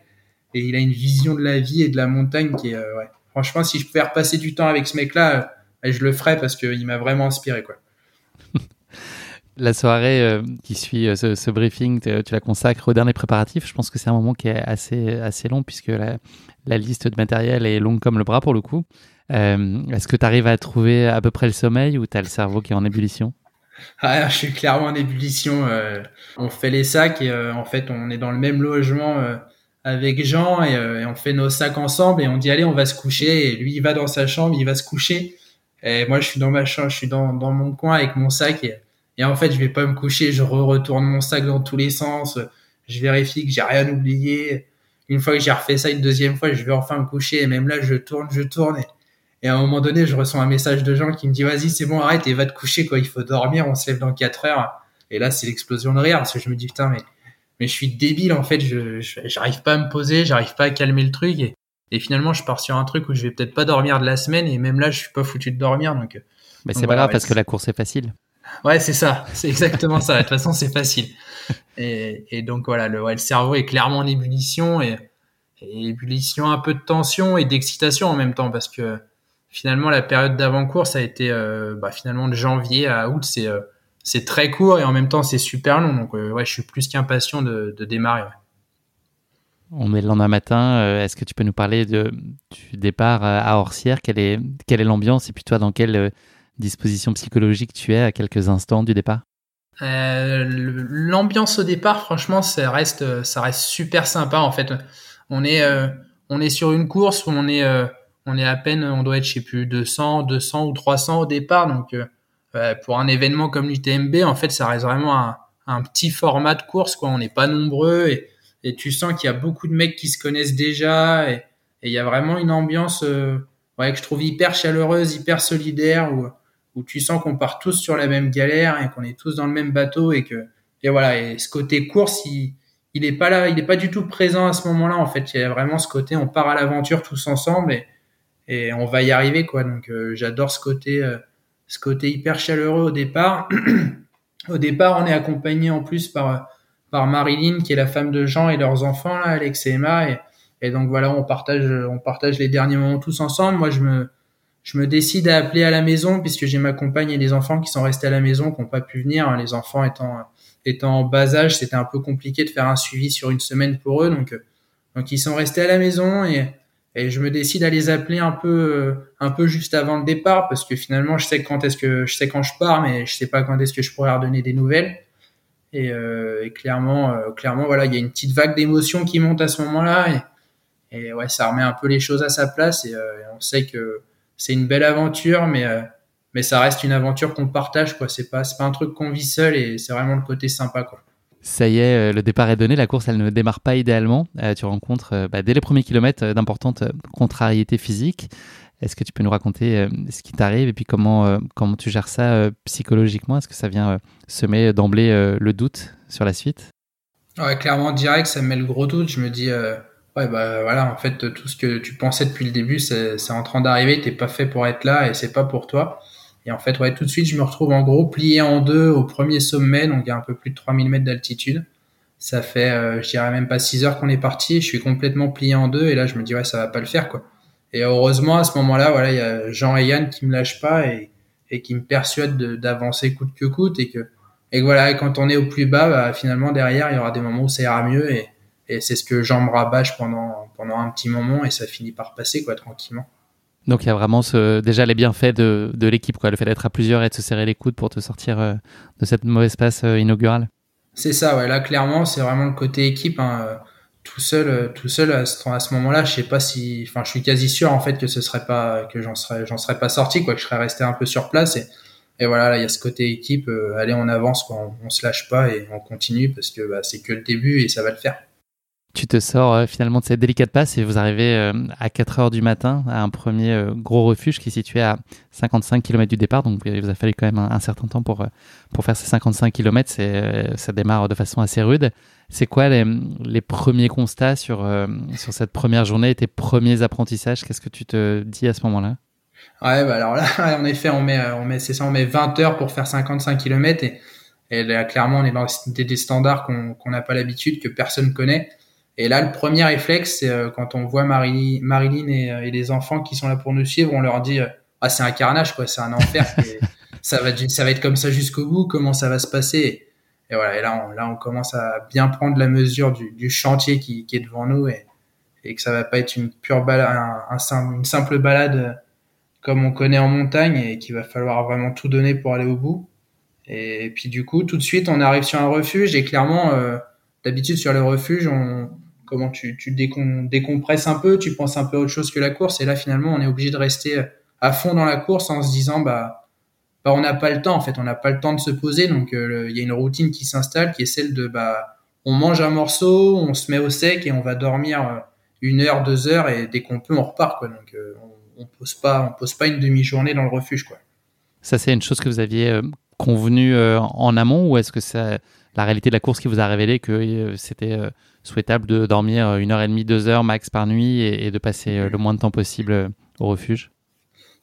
et, il a une vision de la vie et de la montagne qui est, euh, ouais. Franchement, si je pouvais repasser du temps avec ce mec-là, euh, je le ferais parce qu'il m'a vraiment inspiré, quoi. *laughs* la soirée euh, qui suit ce, briefing, tu, la consacres au dernier préparatif. Je pense que c'est un moment qui est assez, long puisque la, la, liste de matériel est longue comme le bras pour le coup. Est-ce que tu arrives à trouver à peu près le sommeil ou tu as le cerveau qui est en ébullition? Ah, je suis clairement en ébullition. Euh, on fait les sacs et euh, en fait, on est dans le même logement euh, avec Jean et, on fait nos sacs ensemble et on dit allez, on va se coucher. Et lui, il va dans sa chambre, il va se coucher. Et moi, je suis dans ma chambre, je suis dans, mon coin avec mon sac et, en fait, je vais pas me coucher. Je re retourne mon sac dans tous les sens. Je vérifie que j'ai rien oublié. Une fois que j'ai refait ça une deuxième fois, je vais enfin me coucher. Et même là, je tourne, je tourne. Et à un moment donné, je reçois un message de gens qui me dit vas-y, c'est bon, arrête et va te coucher quoi. Il faut dormir. On se lève dans 4 heures. Et là, c'est l'explosion de rire parce que je me dis putain, mais mais je suis débile en fait. Je j'arrive pas à me poser, j'arrive pas à calmer le truc. Et, et finalement, je pars sur un truc où je vais peut-être pas dormir de la semaine. Et même là, je suis pas foutu de dormir. Donc, mais c'est pas grave parce que la course est facile. Ouais, c'est ça. C'est exactement ça. De toute façon, c'est facile. Et, et donc voilà, le, ouais, le cerveau est clairement en ébullition et, et ébullition, un peu de tension et d'excitation en même temps parce que finalement la période d'avant-course a été euh, bah, finalement de janvier à août, c'est euh, c'est très court et en même temps c'est super long. Donc euh, ouais, je suis plus qu'impatient de, de, démarrer. On est le lendemain matin. Est-ce que tu peux nous parler de, du départ à Orsières Quelle est, quelle est l'ambiance? Et puis toi, dans quelle disposition psychologique tu es à quelques instants du départ? L'ambiance au départ, franchement, ça reste, ça reste super sympa. En fait, on est, on est sur une course où on est on est à peine, on doit être, je sais plus, 200, 200 ou 300 au départ. Donc, euh, pour un événement comme l'UTMB, en fait, ça reste vraiment un, petit format de course, quoi. On n'est pas nombreux et, tu sens qu'il y a beaucoup de mecs qui se connaissent déjà et il y a vraiment une ambiance, euh, ouais, que je trouve hyper chaleureuse, hyper solidaire où, tu sens qu'on part tous sur la même galère et qu'on est tous dans le même bateau et que, et voilà, et ce côté course, il, il est pas là, il est pas du tout présent à ce moment-là, en fait. Il y a vraiment ce côté, on part à l'aventure tous ensemble et, et on va y arriver quoi. Donc j'adore ce côté ce côté hyper chaleureux au départ. *clears throat* au départ, on est accompagné en plus par par Marilyn qui est la femme de Jean et leurs enfants là, Alex et Emma et, et donc voilà, on partage on partage les derniers moments tous ensemble. Moi je me je me décide à appeler à la maison puisque j'ai ma compagne et les enfants qui sont restés à la maison, qui n'ont pas pu venir. Les enfants étant étant en bas âge, c'était un peu compliqué de faire un suivi sur une semaine pour eux, donc donc ils sont restés à la maison et et je me décide à les appeler un peu un peu juste avant le départ parce que finalement je sais quand est-ce que je sais quand je pars mais je sais pas quand est-ce que je pourrais leur donner des nouvelles et, euh, et clairement euh, clairement voilà il y a une petite vague d'émotions qui monte à ce moment-là et, et ouais ça remet un peu les choses à sa place et, euh, et on sait que c'est une belle aventure, mais euh, mais ça reste une aventure qu'on partage, quoi. C'est pas c'est pas un truc qu'on vit seul et c'est vraiment le côté sympa, quoi. Ça y est, euh, le départ est donné. La course, elle ne démarre pas idéalement. Euh, tu rencontres bah, dès les premiers kilomètres d'importantes contrariétés physiques. Est-ce que tu peux nous raconter ce qui t'arrive et puis comment comment tu gères ça psychologiquement? Est-ce que ça vient semer d'emblée le doute sur la suite? Ouais, clairement direct, ça me met le gros doute. Je me dis Ouais, bah voilà, en fait, tout ce que tu pensais depuis le début, c'est en train d'arriver, t'es pas fait pour être là et c'est pas pour toi. Et en fait, ouais, tout de suite, je me retrouve en gros plié en deux au premier sommet, donc il y a un peu plus de 3000 mètres d'altitude. Ça fait, euh, je dirais même pas 6 heures qu'on est parti, je suis complètement plié en deux et là, je me dis, ouais, ça va pas le faire, quoi. Et heureusement, à ce moment-là, voilà, il y a Jean et Yann qui me lâchent pas et, qui me persuadent d'avancer coûte que coûte et que, et voilà, quand on est au plus bas, bah, finalement, derrière, il y aura des moments où ça ira mieux et, et c'est ce que j'en me rabâche pendant, pendant un petit moment et ça finit par passer, quoi, tranquillement. Donc il y a vraiment ce, déjà les bienfaits de, l'équipe, quoi, le fait d'être à plusieurs et de se serrer les coudes pour te sortir euh, de cette mauvaise passe euh, inaugurale. C'est ça, ouais. Là, clairement, c'est vraiment le côté équipe. Hein. Tout seul, euh, tout seul à ce, moment-là, je sais pas si, enfin, je suis quasi sûr en fait que ce serait pas, que j'en serais, j'en serais pas sorti, quoi, que je serais resté un peu sur place. Et, et voilà, là, il y a ce côté équipe. allez, on avance, quoi, on, on, se lâche pas et on continue parce que bah, c'est que le début et ça va le faire tu te sors euh, finalement de cette délicate passe et vous arrivez euh, à 4 heures du matin à un premier euh, gros refuge qui est situé à 55 km du départ. Donc il vous a fallu quand même un, certain temps pour, pour faire ces 55 km. Ça démarre de façon assez rude. C'est quoi les, les, premiers constats sur, sur cette première journée tes premiers apprentissages? Qu'est-ce que tu te dis à ce moment-là? Ouais, bah alors là, en effet, on met, on met, c'est ça, on met 20 heures pour faire 55 km et, et là, clairement, on est dans des, standards qu'on n'a pas l'habitude, que personne connaît. Et là, le premier réflexe, c'est euh, quand on voit Marilyn, Marilyn euh, et, les enfants qui sont là pour nous suivre, on leur dit euh, ah c'est un carnage quoi, c'est un enfer, *laughs* ça va ça va être comme ça jusqu'au bout, comment ça va se passer? Et voilà, et là on, là on commence à bien prendre la mesure du, du chantier qui, qui, est devant nous et, et que ça va pas être une pure balade, un, un, une simple balade comme on connaît en montagne et qu'il va falloir vraiment tout donner pour aller au bout. Et, puis du coup, tout de suite, on arrive sur un refuge et clairement, d'habitude sur le refuge, on comment tu, décompresses un peu, tu penses un peu à autre chose que la course, et là finalement on est obligé de rester à fond dans la course en se disant bah, bah on n'a pas le temps en fait, on n'a pas le temps de se poser, donc euh, il y a une routine qui s'installe qui est celle de bah on mange un morceau, on se met au sec et on va dormir euh, une heure, deux heures et dès qu'on peut on repart donc euh, on, on, pose pas on pose pas une demi-journée dans le refuge. Ça c'est une chose que vous aviez convenu en amont ou est-ce que c'est la réalité de la course qui vous a révélé que c'était souhaitable de dormir euh, une heure et demie, deux heures max par nuit et, de passer euh, le moins de temps possible euh, au refuge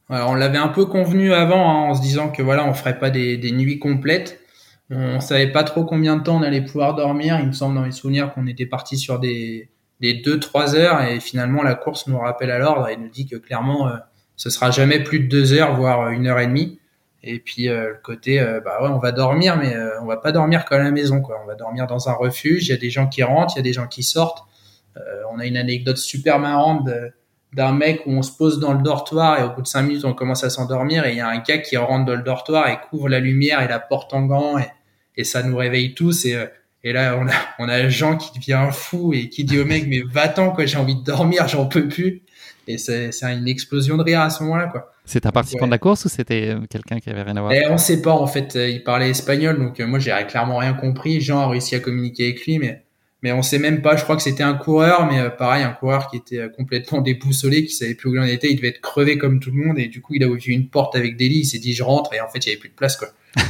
On l'avait un peu convenu avant hein, en se disant que voilà, on ferait pas des, nuits complètes. On savait pas trop combien de temps on allait pouvoir dormir. Il me semble dans mes souvenirs qu'on était parti sur des, des 2-3 heures et finalement la course nous rappelle à l'ordre et nous dit que clairement ce sera jamais plus de deux heures, voire une heure et demie. Et puis euh, le côté, euh, bah ouais, on va dormir, mais euh, on va pas dormir qu'à la maison, quoi. On va dormir dans un refuge. Il y a des gens qui rentrent, il y a des gens qui sortent. on a une anecdote super marrante d'un mec où on se pose dans le dortoir et au bout de cinq minutes on commence à s'endormir et il y a un gars qui rentre dans le dortoir et couvre la lumière et la porte en gants et, ça nous réveille tous et, et là on a on a Jean qui devient fou et qui dit au mec mais va-t'en quoi j'ai envie de dormir j'en peux plus et c'est une explosion de rire à ce moment-là quoi. C'est un participant de la course ou c'était euh, quelqu'un qui avait rien à voir? Et On sait pas en fait. Euh, il parlait espagnol, donc euh, moi j'ai clairement rien compris. Jean a réussi à communiquer avec lui, mais mais on sait même pas. Je crois que c'était un coureur, mais pareil, un coureur qui était complètement *laughs* déboussolé, qui savait plus où il en était. Il devait être crevé comme tout le monde, et du coup il a vu une porte avec des lits. Il s'est dit je rentre, et en fait il y avait plus de place quoi. *laughs*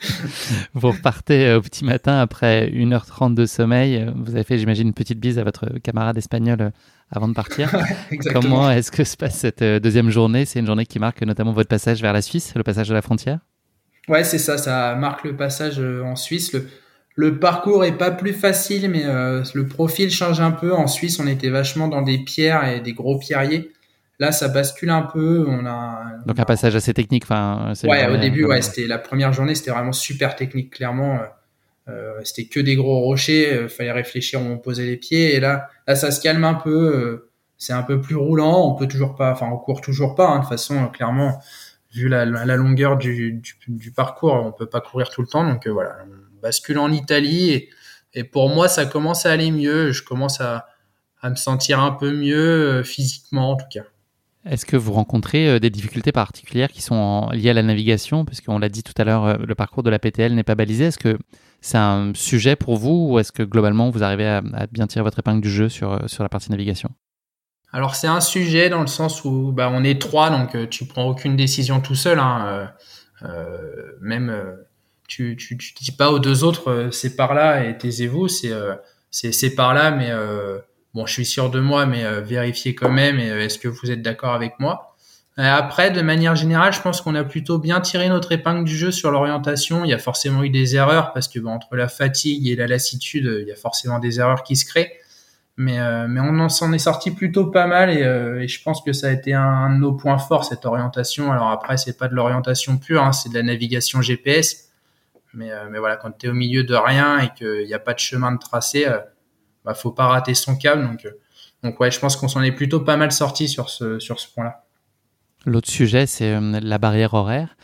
*laughs* vous repartez au petit matin après 1h30 de sommeil. Vous avez fait, j'imagine, une petite bise à votre camarade espagnol avant de partir. *laughs* Comment est-ce que se passe cette deuxième journée? C'est une journée qui marque notamment votre passage vers la Suisse, le passage de la frontière? Ouais, c'est ça, ça marque le passage en Suisse. Le, le parcours est pas plus facile, mais euh, le profil change un peu. En Suisse, on était vachement dans des pierres et des gros pierriers. Là, ça bascule un peu. On a donc un passage assez technique. Enfin, ouais, au début, ouais, c'était la première journée, c'était vraiment super technique. Clairement, euh, euh c'était que des gros rochers. Euh, fallait réfléchir où on posait les pieds. Et là, là, ça se calme un peu. c'est un peu plus roulant. On peut toujours pas, enfin, on court toujours pas. Hein, de toute façon, clairement, vu la, la longueur du, du, du, parcours, on peut pas courir tout le temps. Donc voilà, bascule en Italie et, pour moi, ça commence à aller mieux. Je commence à, me sentir un peu mieux euh, physiquement, en tout cas. Est-ce que vous rencontrez euh, des difficultés particulières qui sont liées à la navigation? Puisqu'on l'a dit tout à l'heure, euh, le parcours de la PTL n'est pas balisé. Est-ce que c'est un sujet pour vous ou est-ce que globalement vous arrivez à, bien tirer votre épingle du jeu sur, sur la partie navigation? Alors c'est un sujet dans le sens où bah, on est trois, donc tu prends aucune décision tout seul. Hein, même tu, tu dis pas aux deux autres euh, c'est par là et taisez-vous, c'est euh, c'est par là, mais euh, bon, je suis sûr de moi, mais vérifiez quand même. Et est-ce que vous êtes d'accord avec moi? Après, de manière générale, je pense qu'on a plutôt bien tiré notre épingle du jeu sur l'orientation. Il y a forcément eu des erreurs parce que entre la fatigue et la lassitude, il y a forcément des erreurs qui se créent. Mais, on s'en est sorti plutôt pas mal et, je pense que ça a été un, de nos points forts cette orientation. Alors après, c'est pas de l'orientation pure, hein, c'est de la navigation GPS. Mais, euh, mais voilà, quand tu es au milieu de rien et qu'il n'y a pas de chemin de tracé, euh, bah, faut pas rater son câble. Donc, euh, donc ouais, je pense qu'on s'en est plutôt pas mal sorti sur ce, sur ce point-là. L'autre sujet, c'est la barrière horaire.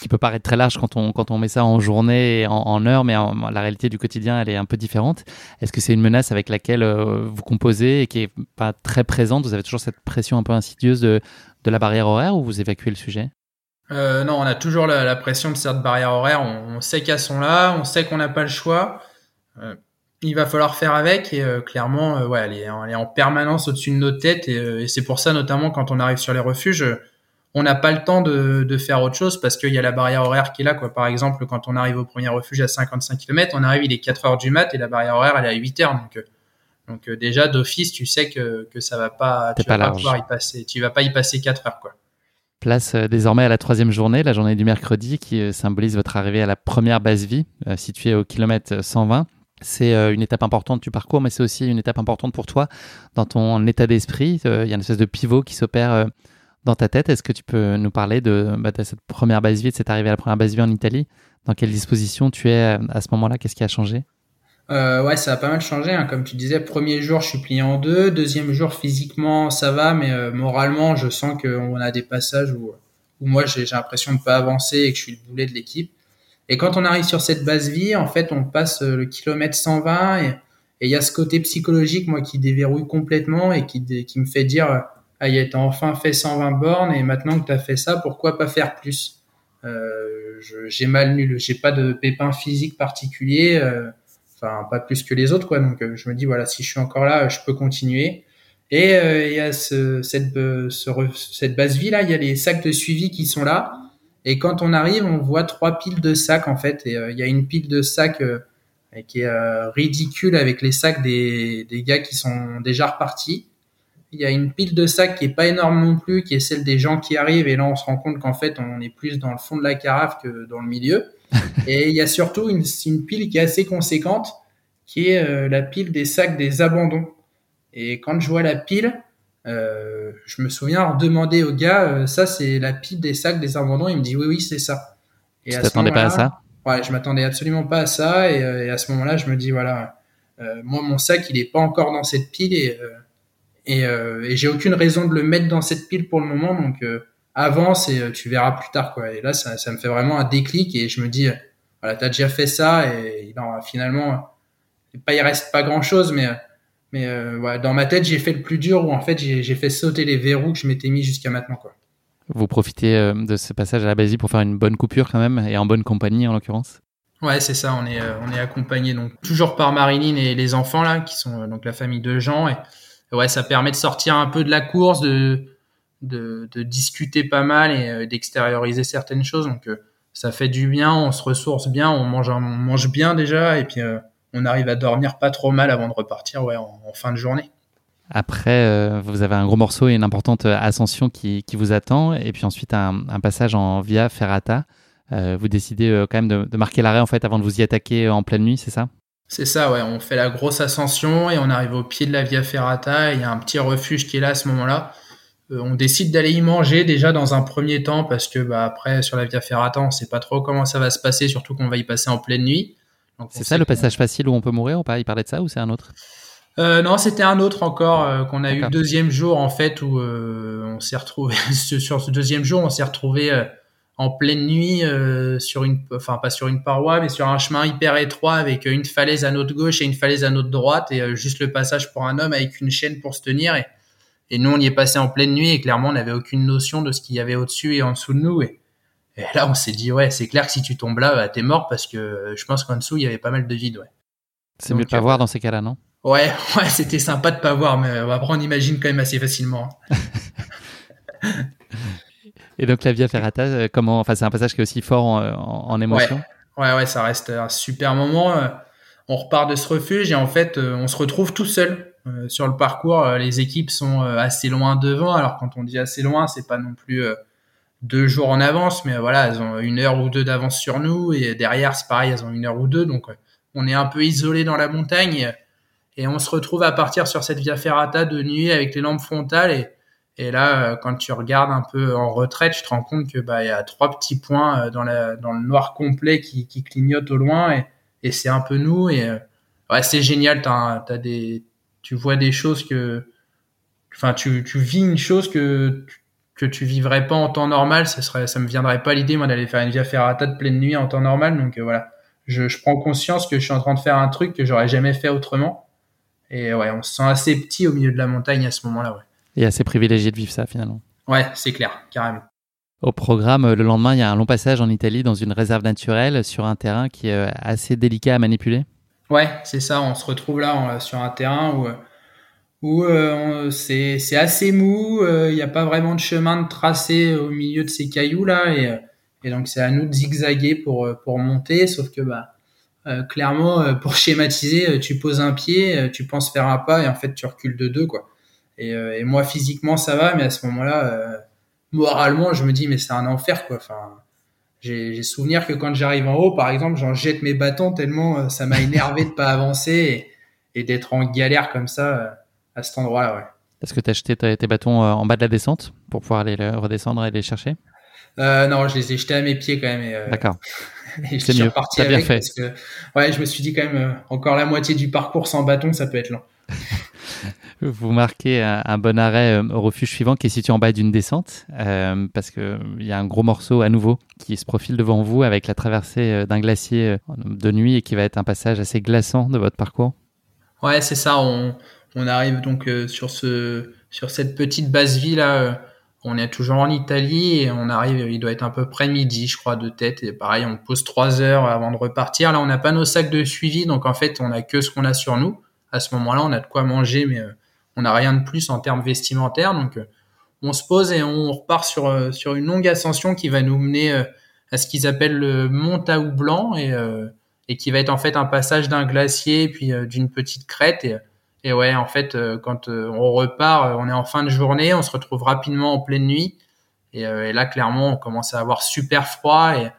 qui peut paraître très large quand on, quand on met ça en journée et en, heure, mais la réalité du quotidien, elle est un peu différente. Est-ce que c'est une menace avec laquelle vous composez et qui est pas très présente? Vous avez toujours cette pression un peu insidieuse de, de la barrière horaire ou vous évacuez le sujet? Euh, non, on a toujours la, pression de cette barrière horaire. On, sait qu'elles sont là, on sait qu'on n'a pas le choix. Euh, il va falloir faire avec et euh, clairement, ouais, elle est, en permanence au-dessus de nos têtes et, c'est pour ça notamment quand on arrive sur les refuges, on n'a pas le temps de, faire autre chose parce qu'il y a la barrière horaire qui est là. Quoi. Par exemple, quand on arrive au premier refuge à 55 km, on arrive il est 4 heures du mat et la barrière horaire elle est à 8 heures. Donc, donc déjà d'office, tu sais que, que ça va pas, tu vas pas, pouvoir y passer, tu vas pas y passer 4 heures quoi. Place euh, désormais à la troisième journée, la journée du mercredi, qui euh, symbolise votre arrivée à la première base vie, euh, située au kilomètre 120. C'est une étape importante du parcours, mais c'est aussi une étape importante pour toi dans ton état d'esprit. Il y a une espèce de pivot qui s'opère dans ta tête. Est-ce que tu peux nous parler de, bah, cette première base vie, de cette arrivée à la première base vie en Italie? Dans quelle disposition tu es à ce moment-là? Qu'est-ce qui a changé? Euh, ouais, ça a pas mal changé. Hein. Comme tu disais, premier jour, je suis plié en deux. Deuxième jour, physiquement, ça va, mais euh, moralement, je sens qu'on a des passages où, moi, j'ai l'impression de pas avancer et que je suis le boulet de l'équipe. Et quand on arrive sur cette base vie, en fait, on passe euh, le kilomètre 120 et il y a ce côté psychologique, moi, qui déverrouille complètement et qui, me fait dire, ah, y a enfin fait 120 bornes et maintenant que tu as fait ça, pourquoi pas faire plus? Euh, J'ai mal nul, j'ai pas de pépin physique particulier. Euh, enfin pas plus que les autres quoi. Donc je me dis voilà si je suis encore là, je peux continuer. Et il y a ce, cette, ce, cette base vie là, il y a les sacs de suivi qui sont là. Et quand on arrive, on voit trois piles de sacs en fait. Et il y a une pile de sacs qui est ridicule avec les sacs des, des gars qui sont déjà repartis. Il y a une pile de sacs qui est pas énorme non plus, qui est celle des gens qui arrivent. Et là, on se rend compte qu'en fait, on est plus dans le fond de la carafe que dans le milieu. *laughs* et il y a surtout une, une, pile qui est assez conséquente, qui est euh, la pile des sacs des abandons. Et quand je vois la pile, euh, je me souviens demander au gars, euh, ça c'est la pile des sacs des abandons. Il me dit oui, oui, c'est ça. Et tu t'attendais pas à ça? Ouais, je m'attendais absolument pas à ça. Et, et à ce moment-là, je me dis voilà, moi mon sac il est pas encore dans cette pile et et, et j'ai aucune raison de le mettre dans cette pile pour le moment. Donc avance et euh, tu verras plus tard quoi. Et là, ça, ça me fait vraiment un déclic et je me dis, voilà, t'as déjà fait ça et non, finalement, pas il reste pas grand chose, mais mais euh, dans ma tête, j'ai fait le plus dur où en fait j'ai fait sauter les verrous que je m'étais mis jusqu'à maintenant quoi. Vous profitez euh, de ce passage à la Basie pour faire une bonne coupure quand même et en bonne compagnie en l'occurrence? Ouais, c'est ça. On est on est accompagné donc toujours par Marilyn et les enfants là qui sont donc la famille de Jean et ouais, ça permet de sortir un peu de la course, de de, de discuter pas mal et euh, d'extérioriser certaines choses. Donc euh, ça fait du bien, on se ressource bien, on mange, on mange bien déjà, et puis on arrive à dormir pas trop mal avant de repartir ouais, en, fin de journée. Après, vous avez un gros morceau et une importante ascension qui, qui vous attend, et puis ensuite un, un passage en Via Ferrata. vous décidez quand même de, de marquer l'arrêt en fait avant de vous y attaquer en pleine nuit, c'est ça? C'est ça, ouais. On fait la grosse ascension et on arrive au pied de la Via Ferrata. Il y a un petit refuge qui est là à ce moment-là. Euh, on décide d'aller y manger déjà dans un premier temps parce que bah, après sur la Via Ferrata, on sait pas trop comment ça va se passer, surtout qu'on va y passer en pleine nuit. C'est ça le passage facile où on peut mourir ou pas? Il parlait de ça ou c'est un autre? Euh, non, c'était un autre encore euh, qu'on a eu le deuxième jour en fait où on s'est retrouvé *laughs* sur ce deuxième jour, on s'est retrouvé en pleine nuit euh, sur une enfin pas sur une paroi mais sur un chemin hyper étroit avec une falaise à notre gauche et une falaise à notre droite et euh, juste le passage pour un homme avec une chaîne pour se tenir et, et nous on y est passé en pleine nuit et clairement on n'avait aucune notion de ce qu'il y avait au-dessus et en dessous de nous et, et là on s'est dit ouais c'est clair que si tu tombes là bah, t'es mort parce que euh, je pense qu'en dessous il y avait pas mal de vide ouais c'est mieux de pas voir dans ces cas-là non? Ouais *laughs* ouais c'était sympa de pas voir mais après on imagine quand même assez facilement *laughs* Et donc la Via Ferrata, euh, comment, enfin c'est un passage qui est aussi fort en, émotion. Ouais. ouais, ça reste un super moment. Euh, on repart de ce refuge et en fait euh, on se retrouve tout seul sur le parcours. Les équipes sont assez loin devant. Alors quand on dit assez loin, c'est pas non plus deux jours en avance, mais voilà, elles ont une heure ou deux d'avance sur nous et derrière c'est pareil, elles ont une heure ou deux. Donc on est un peu isolé dans la montagne et on se retrouve à partir sur cette Via Ferrata de nuit avec les lampes frontales et là, euh, quand tu regardes un peu en retraite, tu te rends compte que bah il y a trois petits points euh, dans la le noir complet qui, clignotent au loin et, et c'est un peu nous et euh, ouais c'est génial. T'as as des tu vois des choses que enfin tu tu vis une chose que que tu vivrais pas en temps normal. Ça serait ça me viendrait pas l'idée moi d'aller faire une via ferrata de pleine nuit en temps normal. Donc voilà, je, je prends conscience que je suis en train de faire un truc que j'aurais jamais fait autrement. Et ouais, on se sent assez petit au milieu de la montagne à ce moment-là. Ouais et assez privilégié de vivre ça finalement. Ouais, c'est clair, carrément. Au programme, le lendemain, il y a un long passage en Italie dans une réserve naturelle sur un terrain qui est euh, assez délicat à manipuler. Ouais, c'est ça. On se retrouve là sur un terrain où, où euh, c'est assez mou. Euh, il n'y a pas vraiment de chemin de tracé au milieu de ces cailloux là, et, et donc c'est à nous de zigzaguer pour pour monter. Sauf que bah clairement, pour *laughs* schématiser, tu poses un pied, tu penses faire un pas et en fait tu recules de deux quoi. Et, euh, et, moi, physiquement, ça va, mais à ce moment-là, euh, moralement, je me dis, mais c'est un enfer, quoi. Enfin, j'ai souvenir que quand j'arrive en haut, par exemple, j'en jette mes bâtons tellement euh, ça m'a énervé de pas avancer et, et d'être en galère comme ça à cet endroit-là, ouais. Est-ce que tu as jeté tes bâtons en bas de la descente pour pouvoir aller redescendre et les chercher? Euh, Non, je les ai jetés à mes pieds quand même. Euh, D'accord. *laughs* C'est mieux. T'as bien fait. Parce que, ouais, je me suis dit quand même, encore la moitié du parcours sans bâton, ça peut être lent. *laughs* vous marquez un, bon arrêt euh, au refuge suivant qui est situé en bas d'une descente, euh, parce qu'il euh, y a un gros morceau à nouveau qui se profile devant vous avec la traversée d'un glacier de nuit et qui va être un passage assez glaçant de votre parcours. Ouais, c'est ça. On, on, arrive donc sur, ce, sur cette petite base ville là. on est toujours en Italie et on arrive, il doit être à peu près midi, je crois, de tête. Et pareil, on pose trois heures avant de repartir. Là, on n'a pas nos sacs de suivi, donc en fait, on a que ce qu'on a sur nous. À ce moment-là, on a de quoi manger, mais on n'a rien de plus en termes vestimentaires. Donc, euh, on se pose et on repart sur, euh, une longue ascension qui va nous mener euh, à ce qu'ils appellent le Mont et, qui va être en fait un passage d'un glacier puis d'une petite crête. Et ouais, en fait, quand on repart, on est en fin de journée, on se retrouve rapidement en pleine nuit. Et, et là, clairement, on commence à avoir super froid. Et,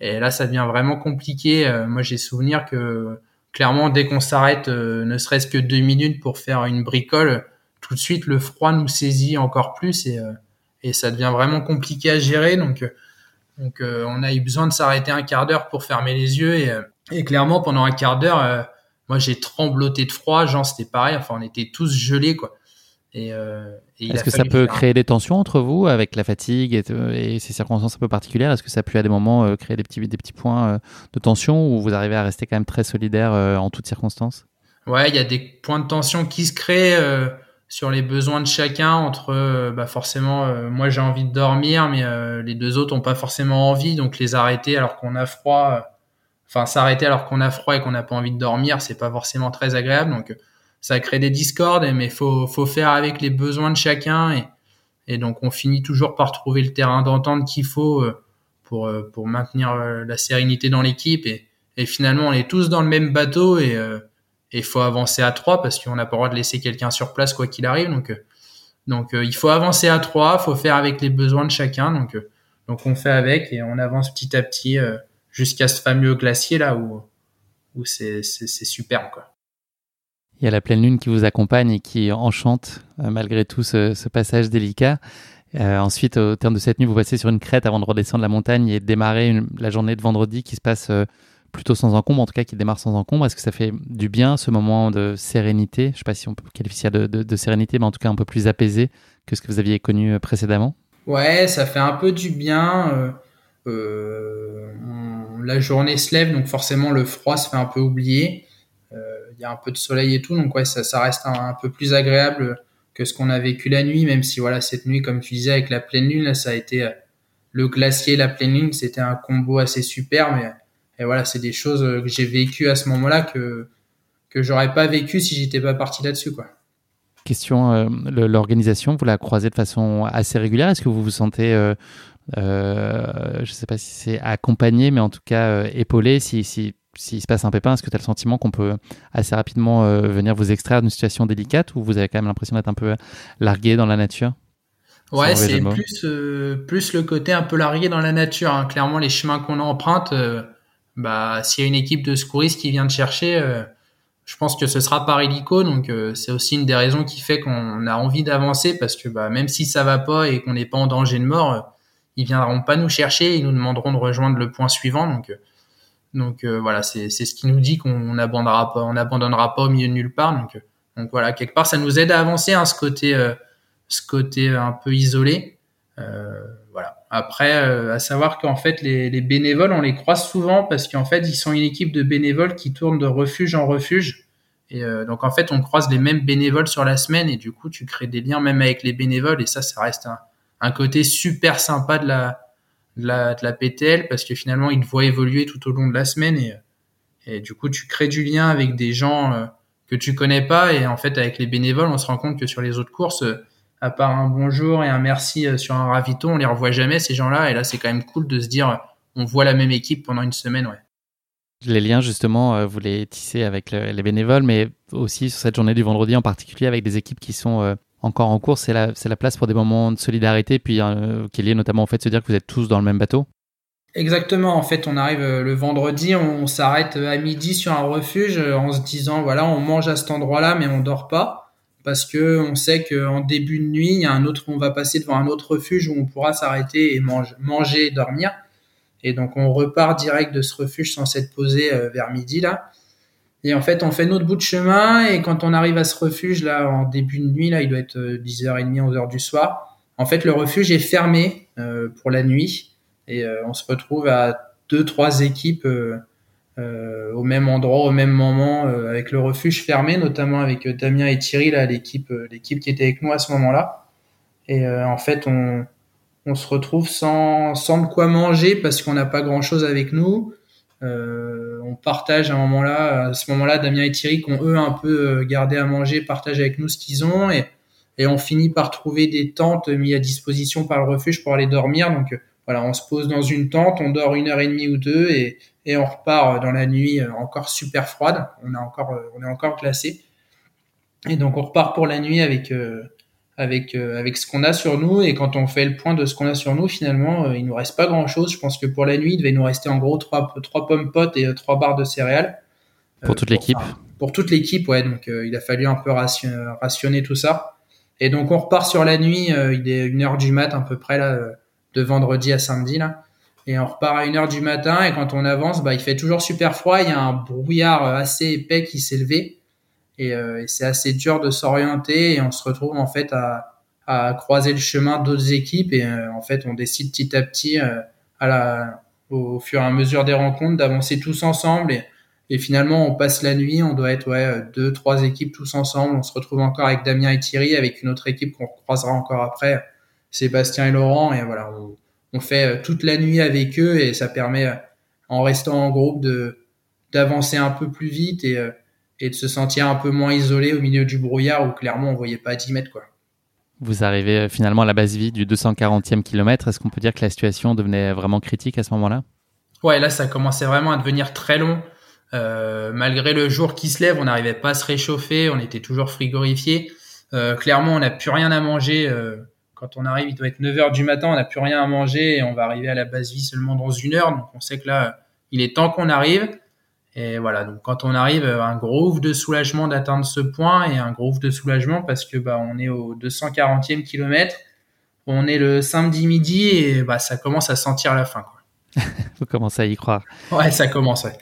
et là, ça devient vraiment compliqué. moi, j'ai souvenir que clairement, dès qu'on s'arrête, euh, ne serait-ce que deux minutes pour faire une bricole, tout de suite le froid nous saisit encore plus et, euh, et ça devient vraiment compliqué à gérer. Donc, euh, donc on a eu besoin de s'arrêter un quart d'heure pour fermer les yeux et, et clairement pendant un quart d'heure, moi j'ai trembloté de froid, genre c'était pareil. Enfin, on était tous gelés quoi. Euh, Est-ce que ça peut créer des tensions entre vous avec la fatigue et, ces circonstances un peu particulières? Est-ce que ça peut à des moments euh, créer des petits, des petits points euh, de tension ou vous arrivez à rester quand même très solidaire en toutes circonstances? Ouais, il y a des points de tension qui se créent sur les besoins de chacun. Entre, bah forcément, moi j'ai envie de dormir, mais les deux autres ont pas forcément envie, donc les arrêter alors qu'on a froid. Enfin, s'arrêter alors qu'on a froid et qu'on n'a pas envie de dormir, c'est pas forcément très agréable. Donc ça crée des discords, mais faut faut faire avec les besoins de chacun et et donc on finit toujours par trouver le terrain d'entente qu'il faut euh, pour pour maintenir la sérénité dans l'équipe et, et finalement on est tous dans le même bateau et il faut avancer à trois parce qu'on n'a pas le droit de laisser quelqu'un sur place quoi qu'il arrive donc donc il faut avancer à trois faut faire avec les besoins de chacun donc donc on fait avec et on avance petit à petit jusqu'à ce fameux glacier là où où c'est superbe quoi. Il y a la pleine lune qui vous accompagne et qui enchante euh, malgré tout ce, ce passage délicat. Euh, ensuite, au terme de cette nuit, vous passez sur une crête avant de redescendre la montagne et démarrer la journée de vendredi qui se passe euh, plutôt sans encombre, en tout cas qui démarre sans encombre. Est-ce que ça fait du bien ce moment de sérénité? Je ne sais pas si on peut qualifier ça de, de, de, sérénité, mais en tout cas un peu plus apaisé que ce que vous aviez connu précédemment? Ouais, ça fait un peu du bien. Euh, la journée se lève, donc forcément le froid se fait un peu oublier. Il euh, y a un peu de soleil et tout, donc ouais, ça, reste un, peu plus agréable que ce qu'on a vécu la nuit, même si voilà cette nuit, comme tu disais, avec la pleine lune, ça a été euh, le glacier, la pleine lune, c'était un combo assez super, mais et voilà, c'est des choses que j'ai vécues à ce moment-là que que j'aurais pas vécu si j'étais pas parti là-dessus, quoi. Question, l'organisation, vous la croisez de façon assez régulière? Est-ce que vous vous sentez je ne sais pas si c'est accompagné, mais en tout cas euh, épaulé. Si, si, s'il se passe un pépin, est-ce que tu as le sentiment qu'on peut assez rapidement euh, venir vous extraire d'une situation délicate ou vous avez quand même l'impression d'être un peu largué dans la nature? Ouais, c'est plus, plus le côté un peu largué dans la nature. Hein. Clairement, les chemins qu'on emprunte, bah, s'il y a une équipe de secouristes qui vient te chercher, je pense que ce sera par hélico. Donc, c'est aussi une des raisons qui fait qu'on a envie d'avancer parce que bah, même si ça va pas et qu'on n'est pas en danger de mort, ils viendront pas nous chercher, ils nous demanderont de rejoindre le point suivant. Donc, euh, donc euh, voilà, c'est ce qui nous dit qu'on n'abandonnera pas, on abandonnera pas au milieu de nulle part. Donc, euh, donc voilà, quelque part, ça nous aide à avancer, hein, ce côté, ce côté un peu isolé. voilà. Après, à savoir qu'en fait, les, les, bénévoles, on les croise souvent parce qu'en fait, ils sont une équipe de bénévoles qui tournent de refuge en refuge. Et donc en fait, on croise les mêmes bénévoles sur la semaine et du coup, tu crées des liens même avec les bénévoles et ça, ça reste un, un côté super sympa de la, de la, PTL parce que finalement, ils te voient évoluer tout au long de la semaine et, et du coup, tu crées du lien avec des gens euh, que tu connais pas et en fait, avec les bénévoles, on se rend compte que sur les autres courses, euh, à part un bonjour et un merci euh, sur un ravito, on les revoit jamais ces gens-là et là, c'est quand même cool de se dire, on voit la même équipe pendant une semaine, ouais. Les liens, justement, vous les tissez avec les bénévoles, mais aussi sur cette journée du vendredi en particulier avec des équipes qui sont encore en cours, c'est la, la, place pour des moments de solidarité, puis euh, qui est lié notamment au fait de se dire que vous êtes tous dans le même bateau Exactement, en fait, on arrive euh, le vendredi, on, s'arrête à midi sur un refuge euh, en se disant, voilà, on mange à cet endroit-là, mais on dort pas, parce que on sait qu'en début de nuit, il y a un autre, on va passer devant un autre refuge où on pourra s'arrêter et manger et dormir. Et donc, on repart direct de ce refuge sans s'être posé vers midi, là. Et en fait, on fait notre bout de chemin et quand on arrive à ce refuge là en début de nuit, là, il doit être 10h30, euh, 11h du soir. En fait, le refuge est fermé euh, pour la nuit et euh, on se retrouve à deux, trois équipes euh, euh au même endroit, au même moment, avec le refuge fermé, notamment avec Damien et Thierry là, l'équipe, l'équipe qui était avec nous à ce moment-là. Et en fait, on, on se retrouve sans, sans de quoi manger parce qu'on n'a pas grand-chose avec nous. Euh, on partage à un moment-là, à ce moment-là, Damien et Thierry, qui ont eux un peu euh, gardé à manger, partagent avec nous ce qu'ils ont et, on finit par trouver des tentes mises à disposition par le refuge pour aller dormir. Donc euh, voilà, on se pose dans une tente, on dort une heure et demie ou deux et, on repart dans la nuit encore super froide. On est encore, on est encore glacé. Et donc on repart pour la nuit avec avec euh, avec ce qu'on a sur nous. Et quand on fait le point de ce qu'on a sur nous finalement euh, il nous reste pas grand chose je pense que pour la nuit il devait nous rester en gros trois trois pommes potes et euh, trois barres de céréales. Pour toute l'équipe. pour toute l'équipe ouais. Donc il a fallu un peu rationner tout ça. Et donc on repart sur la nuit il est une heure du mat à peu près là de vendredi à samedi là. Et on repart à une heure du matin. Et quand on avance bah il fait toujours super froid. Il y a un brouillard assez épais qui s'est levé et, euh, c'est assez dur de s'orienter et on se retrouve en fait à, à croiser le chemin d'autres équipes et euh, en fait on décide petit à petit euh, à la, au, fur et à mesure des rencontres d'avancer tous ensemble et, et finalement on passe la nuit on doit être ouais deux trois équipes tous ensemble. On se retrouve encore avec Damien et Thierry avec une autre équipe qu'on croisera encore après Sébastien et Laurent. Et voilà on, on fait toute la nuit avec eux et ça permet en restant en groupe de d'avancer un peu plus vite et et de se sentir un peu moins isolé au milieu du brouillard où clairement on voyait pas à 10 mètres quoi. Vous arrivez finalement à la base vie du 240e kilomètre. Est-ce qu'on peut dire que la situation devenait vraiment critique à ce moment-là? Ouais, là, ça commençait vraiment à devenir très long. Euh, malgré le jour qui se lève, on n'arrivait pas à se réchauffer, on était toujours frigorifié. Euh, clairement, on n'a plus rien à manger. Euh, quand on arrive, il doit être 9 heures du matin, on n'a plus rien à manger et on va arriver à la base vie seulement dans une heure. Donc on sait que là, il est temps qu'on arrive. Et voilà, donc quand on arrive, un gros ouf de soulagement d'atteindre ce point et un gros ouf de soulagement parce que bah on est au 240e kilomètre, on est le samedi midi et bah ça commence à sentir la fin. Quoi. *laughs* Vous commencez à y croire. Ouais, ça commence. Ouais.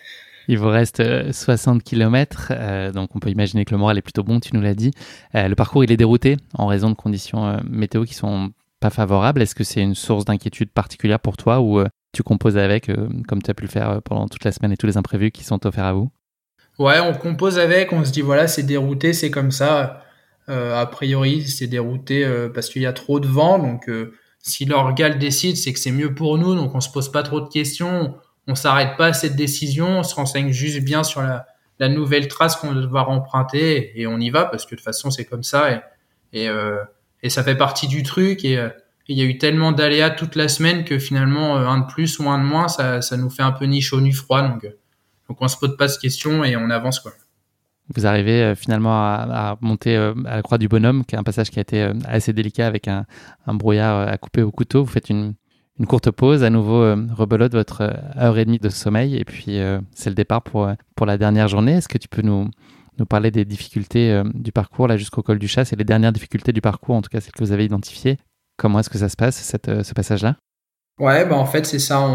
Il vous reste 60 euh, km, euh, donc on peut imaginer que le moral est plutôt bon, tu nous l'as dit. Euh, le parcours, il est dérouté en raison de conditions météo qui sont pas favorables. Est-ce que c'est une source d'inquiétude particulière pour toi ou tu composes avec, comme tu as pu le faire pendant toute la semaine et tous les imprévus qui sont offerts à vous? Ouais, on compose avec, on se dit voilà, c'est dérouté, c'est comme ça. a priori, c'est dérouté parce qu'il y a trop de vent, donc si l'orgal décide, c'est que c'est mieux pour nous, donc on se pose pas trop de questions on s'arrête pas à cette décision, on se renseigne juste bien sur la, nouvelle trace qu'on va devoir emprunter et on y va parce que de toute façon c'est comme ça et, euh, ça fait partie du truc et euh, il y a eu tellement d'aléas toute la semaine que finalement euh, un de plus ou un de moins ça, nous fait un peu ni chaud ni froid donc donc on se pose pas de questions et on avance quoi. Vous arrivez finalement à, monter à la Croix du Bonhomme, qui est un passage qui a été assez délicat avec un, brouillard à couper au couteau. Vous faites une, courte pause, à nouveau euh, rebelote votre euh, heure et demie de sommeil et puis euh, c'est le départ pour, pour la dernière journée. Est-ce que tu peux nous, nous parler des difficultés du parcours là jusqu'au col du chat? C'est les dernières difficultés du parcours, en tout cas celles que vous avez identifiées. Comment est-ce que ça se passe, cette, ce passage-là? Ouais, bah en fait c'est ça.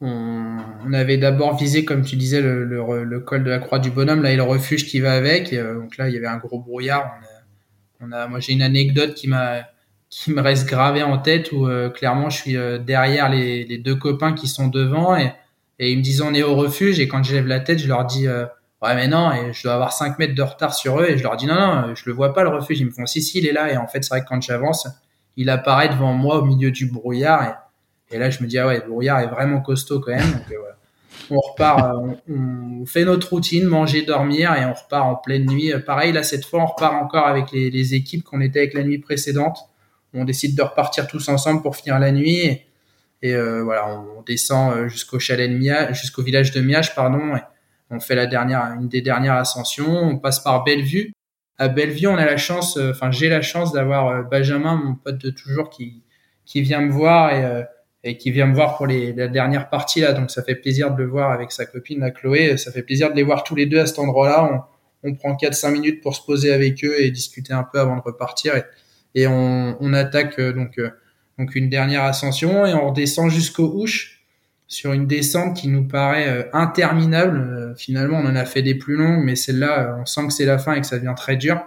On, avait d'abord visé, comme tu disais, le, col de la Croix du Bonhomme, là et le refuge qui va avec. donc là il y avait un gros brouillard. On a, moi j'ai une anecdote qui m'a qui me reste gravé en tête où euh, clairement je suis euh, derrière les, deux copains qui sont devant et, ils me disent on est au refuge. Et quand je lève la tête je leur dis euh, ouais mais non et je dois avoir 5 mètres de retard sur eux. Et je leur dis non non je le vois pas le refuge. Ils me font si si il est là et en fait c'est vrai que quand j'avance il apparaît devant moi au milieu du brouillard et, là je me dis ah ouais le brouillard est vraiment costaud quand même donc voilà. on repart on, on, fait notre routine manger dormir et on repart en pleine nuit pareil là cette fois on repart encore avec les, équipes qu'on était avec la nuit précédente on décide de repartir tous ensemble pour finir la nuit. Et, euh, voilà, on, descend euh, jusqu'au chalet de Miage, jusqu'au village de Miage, pardon. On fait la dernière, une des dernières ascensions. On passe par Bellevue. À Bellevue, on a la chance, euh, enfin j'ai la chance d'avoir Benjamin, mon pote de toujours, qui qui vient me voir et, et qui vient me voir pour les, la dernière partie là. Donc ça fait plaisir de le voir avec sa copine la Chloé. Ça fait plaisir de les voir tous les deux à cet endroit-là. On, on prend 4-5 minutes pour se poser avec eux et discuter un peu avant de repartir. Et, et on, on attaque euh, donc euh, donc une dernière ascension et on redescend jusqu'au Ouche sur une descente qui nous paraît euh, interminable. finalement, on en a fait des plus longues, mais celle-là, on sent que c'est la fin et que ça devient très dur.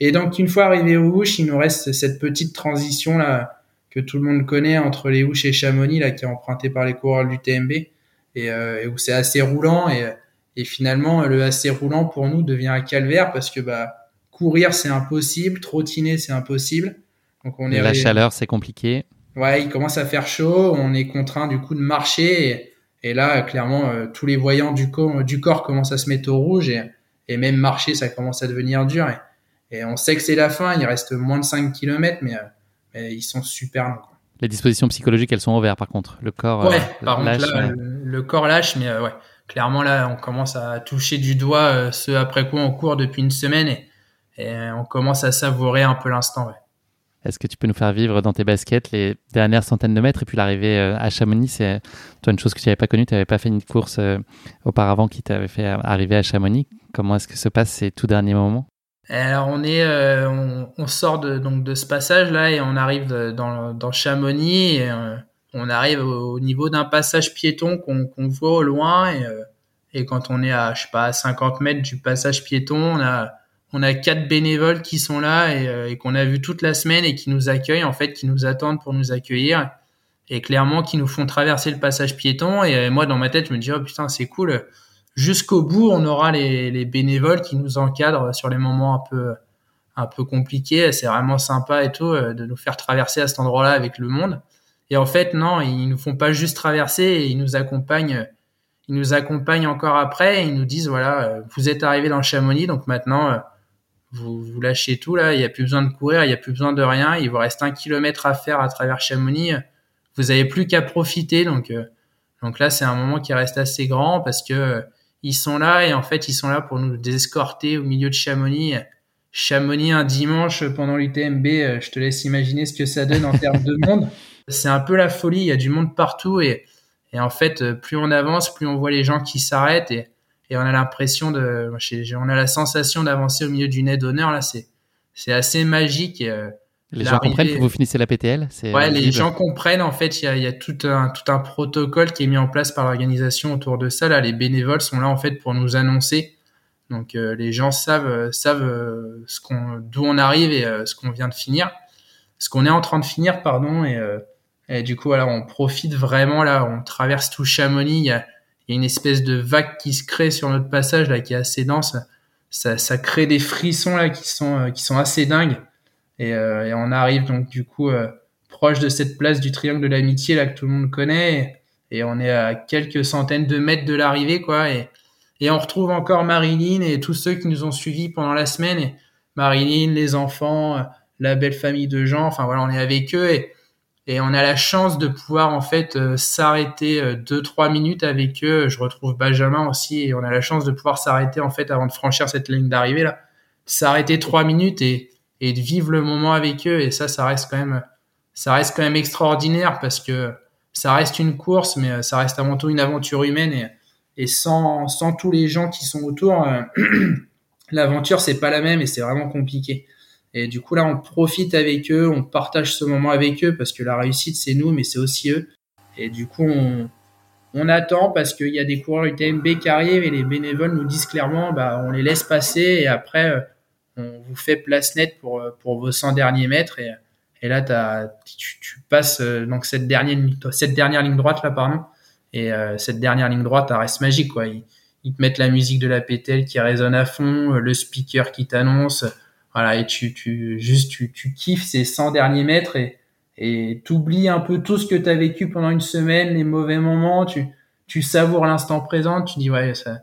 Et donc, une fois arrivé au Ouche, il nous reste cette petite transition là que tout le monde connaît entre les Ouches et Chamonix, là, qui est empruntée par les coureurs du TMB, et, et où c'est assez roulant. Et, et finalement, le assez roulant pour nous devient un calvaire parce que bah courir c'est impossible, trottiner c'est impossible. Donc on est la chaleur c'est compliqué. Ouais, il commence à faire chaud, on est contraint du coup de marcher et, là clairement euh, tous les voyants du, corps, du corps commencent à se mettre au rouge et, et même marcher ça commence à devenir dur et, on sait que c'est la fin, il reste moins de 5 km mais, euh, mais ils sont super longs. Les dispositions psychologiques elles sont ouvertes par contre, le corps ouais, euh, par lâche. Contre, là, le, corps lâche mais ouais, clairement là on commence à toucher du doigt ce après quoi on court depuis une semaine et et on commence à savourer un peu l'instant. Ouais. Est-ce que tu peux nous faire vivre dans tes baskets les dernières centaines de mètres et puis l'arrivée euh, à Chamonix C'est toi une chose que tu n'avais pas connue, tu n'avais pas fait une course euh, auparavant qui t'avait fait arriver à Chamonix. Comment est-ce que se passent ces tout derniers moments? Alors on est, euh, on, sort de, donc de ce passage là et on arrive dans, Chamonix on arrive au, niveau d'un passage piéton qu'on voit au loin et, et quand on est à je sais pas à 50 mètres du passage piéton, on a on a quatre bénévoles qui sont là euh, et, qu'on a vu toute la semaine et qui nous accueillent en fait, qui nous attendent pour nous accueillir et clairement qui nous font traverser le passage piéton. Et euh, moi dans ma tête je me dis oh putain c'est cool. Jusqu'au bout on aura les, bénévoles qui nous encadrent sur les moments un peu un peu compliqués. C'est vraiment sympa et tout euh, de nous faire traverser à cet endroit-là avec le monde. Et en fait non ils nous font pas juste traverser, ils nous accompagnent. Ils nous accompagnent encore après et ils nous disent voilà vous êtes arrivé dans Chamonix donc maintenant vous, vous lâchez tout là, il n'y a plus besoin de courir, il n'y a plus besoin de rien, il vous reste un kilomètre à faire à travers Chamonix, vous avez plus qu'à profiter. Donc, euh, donc là, c'est un moment qui reste assez grand parce que euh, ils sont là et en fait, ils sont là pour nous escorter au milieu de Chamonix. Chamonix un dimanche pendant l'UTMB, euh, je te laisse imaginer ce que ça donne en termes de monde. *laughs* C'est un peu la folie, il y a du monde partout et, et en fait, plus on avance, plus on voit les gens qui s'arrêtent et, et on a l'impression de, on a la sensation d'avancer au milieu d'une aide d'honneur là. C'est c'est assez magique. Et, les gens comprennent que vous finissez la PTL Ouais, les gens comprennent. En fait, il y a, y a, tout, un, tout un protocole qui est mis en place par l'organisation autour de ça. Là, les bénévoles sont là en fait pour nous annoncer. Donc, euh, les gens savent, euh, savent euh, ce qu'on, d'où on arrive et ce qu'on vient de finir, ce qu'on est en train de finir, pardon. Et, et, du coup, voilà, on profite vraiment là. On traverse tout Chamonix. Il y a, y a, une espèce de vague qui se crée sur notre passage là, qui est assez dense. Ça, ça crée des frissons là qui sont, qui sont assez dingues. Euh, et, on arrive donc du coup euh, proche de cette place du triangle de l'amitié là que tout le monde connaît. Et, on est à quelques centaines de mètres de l'arrivée quoi. Et, et on retrouve encore Marilyn et tous ceux qui nous ont suivis pendant la semaine. Et Marilyn, les enfants, euh, la belle famille de gens, enfin voilà, on est avec eux. Et, et on a la chance de pouvoir en fait s'arrêter deux trois minutes avec eux. Je retrouve Benjamin aussi et on a la chance de pouvoir s'arrêter en fait avant de franchir cette ligne d'arrivée là, s'arrêter trois minutes et et de vivre le moment avec eux. Et ça, ça reste quand même, ça reste quand même extraordinaire parce que ça reste une course, mais ça reste avant tout une aventure humaine et, et sans, sans tous les gens qui sont autour, euh, *clears throat* l'aventure c'est pas la même et c'est vraiment compliqué. Et du coup là, on profite avec eux, on partage ce moment avec eux parce que la réussite c'est nous, mais c'est aussi eux. Et du coup, on, on attend parce qu'il y a des coureurs UTMB qui arrivent et les bénévoles nous disent clairement, bah, on les laisse passer et après, euh, on vous fait place nette pour, euh, pour vos 100 derniers mètres. Et, et là as, tu, tu, passes euh, donc cette dernière cette dernière ligne droite là pardon. Et euh, cette dernière ligne droite elle reste magique quoi. Ils, ils, te mettent la musique de la PTL qui résonne à fond le speaker qui t'annonce voilà et tu tu juste tu, tu kiffes ces 100 derniers mètres et et t'oublies un peu tout ce que tu as vécu pendant une semaine les mauvais moments tu tu savoures l'instant présent tu dis ouais ça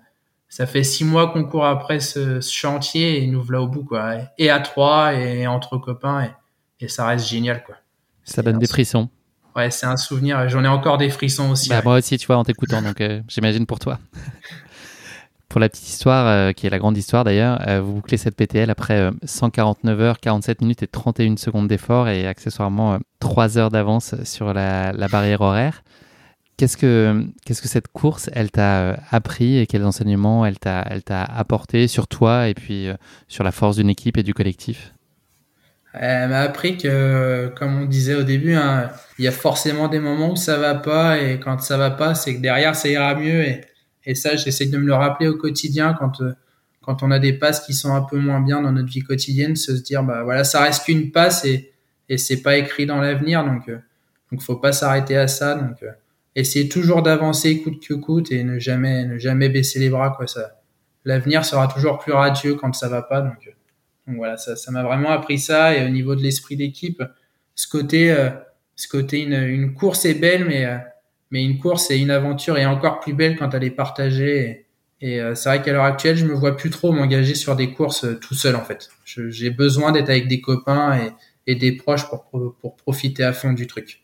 ça fait six mois qu'on court après ce, chantier et nous voilà au bout quoi. Et à trois et entre copains et, et ça reste génial quoi. Ça donne des frissons. Ouais, c'est un souvenir. J'en ai encore des frissons aussi. Bah, Moi aussi, tu vois, en t'écoutant. donc euh, j'imagine pour toi. *laughs* pour la petite histoire, euh, qui est la grande histoire d'ailleurs, euh, vous bouclez cette PTL après 149 heures, 47 minutes et 31 secondes d'effort et accessoirement 3 heures d'avance sur la, barrière horaire. Qu'est-ce que, que cette course, elle t'a euh, appris et quels enseignements elle t'a, apporté sur toi et puis euh, sur la force d'une équipe et du collectif? Elle m'a appris que, comme on disait au début, hein, il y a forcément des moments où ça va pas et quand ça va pas, c'est que derrière ça ira mieux et, et ça, j'essaie de me le rappeler au quotidien quand, euh, quand on a des passes qui sont un peu moins bien dans notre vie quotidienne, se dire bah voilà, ça reste qu'une passe et, et c'est pas écrit dans l'avenir donc donc faut pas s'arrêter à ça donc essayer toujours d'avancer coûte que coûte et ne jamais ne jamais baisser les bras quoi. Ça l'avenir sera toujours plus radieux quand ça va pas donc, donc voilà ça ça m'a vraiment appris ça et au niveau de l'esprit d'équipe ce côté euh, ce côté une, course est belle mais euh, mais une course et une aventure est encore plus belle quand elle est partagée. Et, et euh, c'est vrai qu'à l'heure actuelle je me vois plus trop m'engager sur des courses tout seul en fait. J'ai besoin d'être avec des copains et, et des proches pour pour profiter à fond du truc.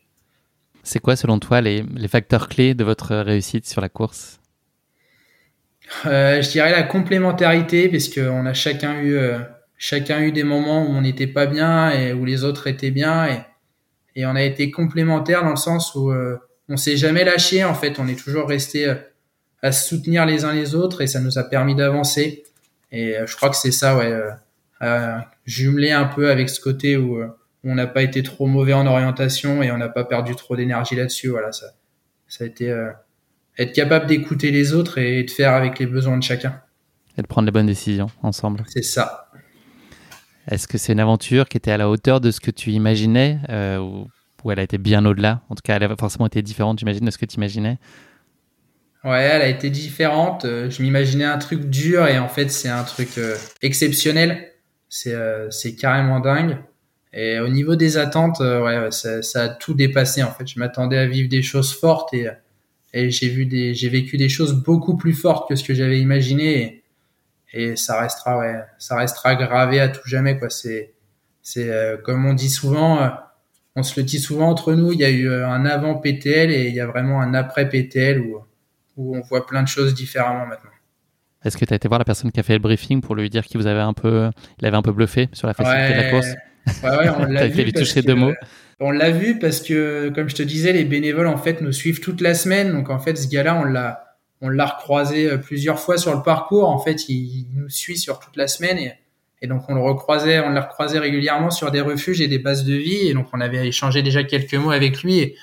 C'est quoi, selon toi, les, facteurs clés de votre réussite sur la course? Euh, Je dirais la complémentarité, parce qu'on a chacun eu, euh, chacun eu des moments où on n'était pas bien et où les autres étaient bien. Et, et on a été complémentaires dans le sens où euh, on s'est jamais lâché. En fait, on est toujours resté à se soutenir les uns les autres et ça nous a permis d'avancer. Et je crois que c'est ça, ouais, jumelé un peu avec ce côté où on n'a pas été trop mauvais en orientation et on n'a pas perdu trop d'énergie là-dessus. Voilà, ça, ça a été euh, être capable d'écouter les autres et de faire avec les besoins de chacun. Et de prendre les bonnes décisions ensemble. C'est ça. Est-ce que c'est une aventure qui était à la hauteur de ce que tu imaginais euh, ou, elle a été bien au-delà En tout cas, elle a forcément été différente, j'imagine, de ce que tu imaginais Ouais, elle a été différente. Euh, je m'imaginais un truc dur et en fait, c'est un truc exceptionnel. C'est carrément dingue. Et au niveau des attentes, euh, ouais, ça, a tout dépassé en fait. Je m'attendais à vivre des choses fortes et, j'ai vu des, vécu des choses beaucoup plus fortes que ce que j'avais imaginé. et ça restera ouais, ça restera gravé à tout jamais quoi. C'est c'est euh, comme on dit souvent, euh, on se le dit souvent entre nous. Il y a eu euh, un avant PTL et il y a vraiment un après PTL où où on voit plein de choses différemment maintenant. Est-ce que tu as été voir la personne qui a fait le briefing pour lui dire qu'il vous avait un peu, il avait un peu bluffé sur la facilité de la course? Ouais, ouais, on *laughs* l'a vu. toucher deux mots. On l'a vu parce que, comme je te disais, les bénévoles en fait nous suivent toute la semaine. Donc en fait, ce gars-là, on l'a, on l'a recroisé euh, plusieurs fois sur le parcours. En fait, il, nous suit sur toute la semaine et, et donc on le recroisait, on l'a recroisé régulièrement sur des refuges et des bases de vie. Et donc on avait échangé déjà quelques mots avec lui et,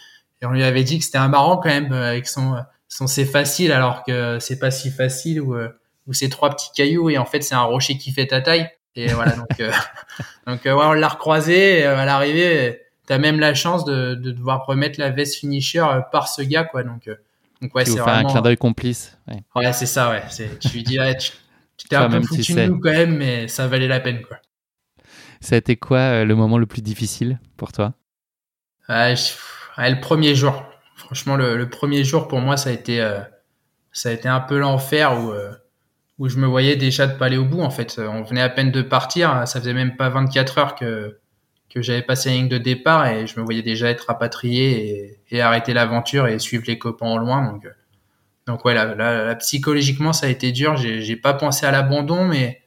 on lui avait dit que c'était un marrant quand même euh, avec son, son c'est facile alors que c'est pas si facile ou, euh, ou c'est trois petits cailloux et en fait c'est un rocher qui fait ta taille. Et voilà donc *laughs* donc ouais, on l'a recroisé et à l'arrivée. T'as même la chance de, de devoir remettre la veste finisher par ce gars quoi donc donc ouais, c'est vraiment... un clin d'œil complice. Ouais, c'est ça, ouais. Tu lui dis, tu t'es un peu foutu de nous quand même, mais ça valait la peine, quoi. Ça a été quoi euh, le moment le plus difficile pour toi? Le premier jour. Franchement, le, premier jour pour moi, ça a été, euh, ça a été un peu l'enfer où, euh, où je me voyais déjà de pas aller au bout. En fait, on venait à peine de partir. Ça faisait même pas 24 heures que que j'avais passé la ligne de départ et je me voyais déjà être rapatrié et, arrêter l'aventure et suivre les copains au loin. Donc, donc ouais, là, psychologiquement, ça a été dur. J'ai pas pensé à l'abandon, mais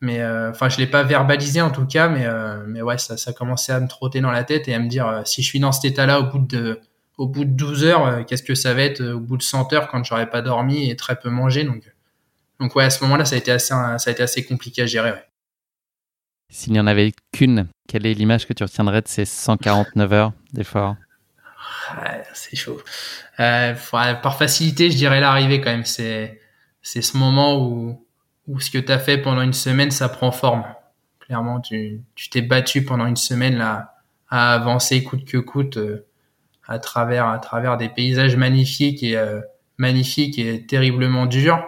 mais euh, enfin, je l'ai pas verbalisé en tout cas, mais euh, mais ouais, ça, ça commençait à me trotter dans la tête et à me dire euh, si je suis dans cet état-là au bout de au bout de 12 heures, qu'est-ce que ça va être au bout de 100 heures quand j'aurais pas dormi et très peu mangé. Donc donc ouais, à ce moment-là, ça a été assez ça a été assez compliqué à gérer. S'il n'y en avait qu'une, quelle est l'image que tu retiendrais de ces 149 heures d'effort C'est chaud. Euh, par facilité, je dirais l'arrivée quand même. C'est c'est ce moment où, où ce que tu as fait pendant une semaine, ça prend forme. Clairement, tu t'es battu pendant une semaine là à avancer coûte que coûte euh, à travers à travers des paysages magnifiques et euh, magnifiques et terriblement durs.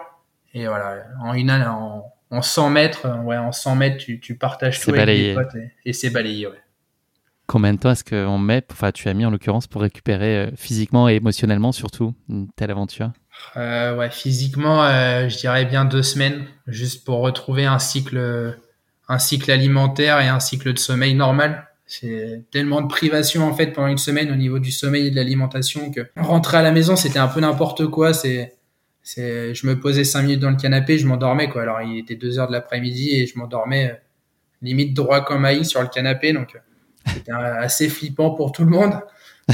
Et voilà, en une en, en 100 mètres, euh, ouais, en 100 mètres, tu, tu partages tout avec tes potes et, c'est balayé, ouais. Combien de temps est-ce qu'on met, enfin tu as mis en l'occurrence pour récupérer euh, physiquement et émotionnellement surtout une telle aventure? Euh, Ouais, physiquement, euh, je dirais bien deux semaines, juste pour retrouver un cycle, un cycle alimentaire et un cycle de sommeil normal. C'est tellement de privation en fait pendant une semaine au niveau du sommeil et de l'alimentation que rentrer à la maison c'était un peu n'importe quoi. C'est c'est, je me posais cinq minutes dans le canapé, je m'endormais quoi. Alors il était deux heures de l'après-midi et je m'endormais limite droit comme maïs sur le canapé, donc c'était assez flippant pour tout le monde.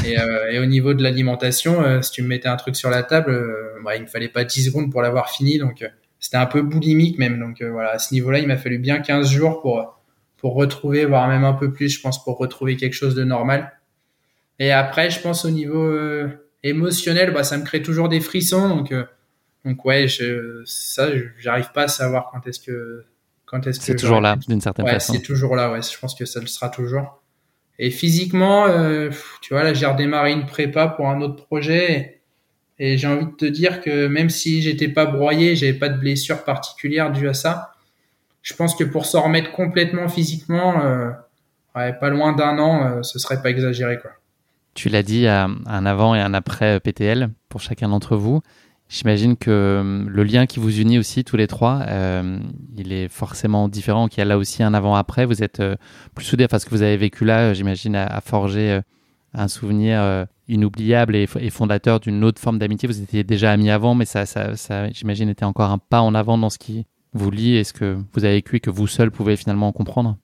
Et, euh, et au niveau de l'alimentation, euh, si tu me mettais un truc sur la table, euh, bah, il me fallait pas 10 secondes pour l'avoir fini, donc c'était un peu boulimique même. Donc voilà, à ce niveau-là, il m'a fallu bien 15 jours pour pour retrouver, voire même un peu plus, je pense, pour retrouver quelque chose de normal. Et après, je pense au niveau émotionnel, bah, ça me crée toujours des frissons, donc donc ouais, je, ça, j'arrive pas à savoir quand est-ce que quand est-ce que c'est toujours là d'une certaine ouais, façon. C'est toujours là, ouais. Je pense que ça le sera toujours. Et physiquement, euh, tu vois, là, j'ai redémarré une prépa pour un autre projet. Et, j'ai envie de te dire que même si j'étais pas broyé, j'avais pas de blessure particulière due à ça, je pense que pour s'en remettre complètement physiquement, euh, pas loin d'un an, euh, ce serait pas exagéré, quoi. Tu l'as dit, un avant et un après PTL pour chacun d'entre vous. J'imagine que euh, le lien qui vous unit aussi tous les trois, euh, il est forcément différent, qu'il y a là aussi un avant-après. Vous êtes euh, plus soudés, enfin ce que vous avez vécu là, j'imagine, a, forgé un souvenir inoubliable et, fondateur d'une autre forme d'amitié. Vous étiez déjà amis avant, mais ça j'imagine, était encore un pas en avant dans ce qui vous lie et ce que vous avez vécu et que vous seul pouvez finalement comprendre.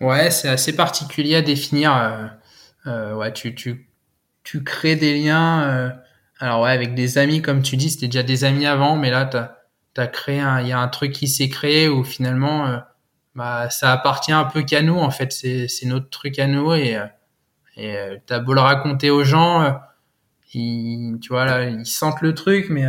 Ouais, c'est assez particulier à définir. ouais, tu, tu, tu crées des liens alors ouais, avec des amis, comme tu dis, c'était déjà des amis avant, mais là, t'as as créé un, il y a un truc qui s'est créé où finalement, euh, bah, ça appartient un peu qu'à nous, en fait, c'est, c'est notre truc à nous et, euh, et euh, t'as beau le raconter aux gens, ils, tu vois là, ils sentent le truc, mais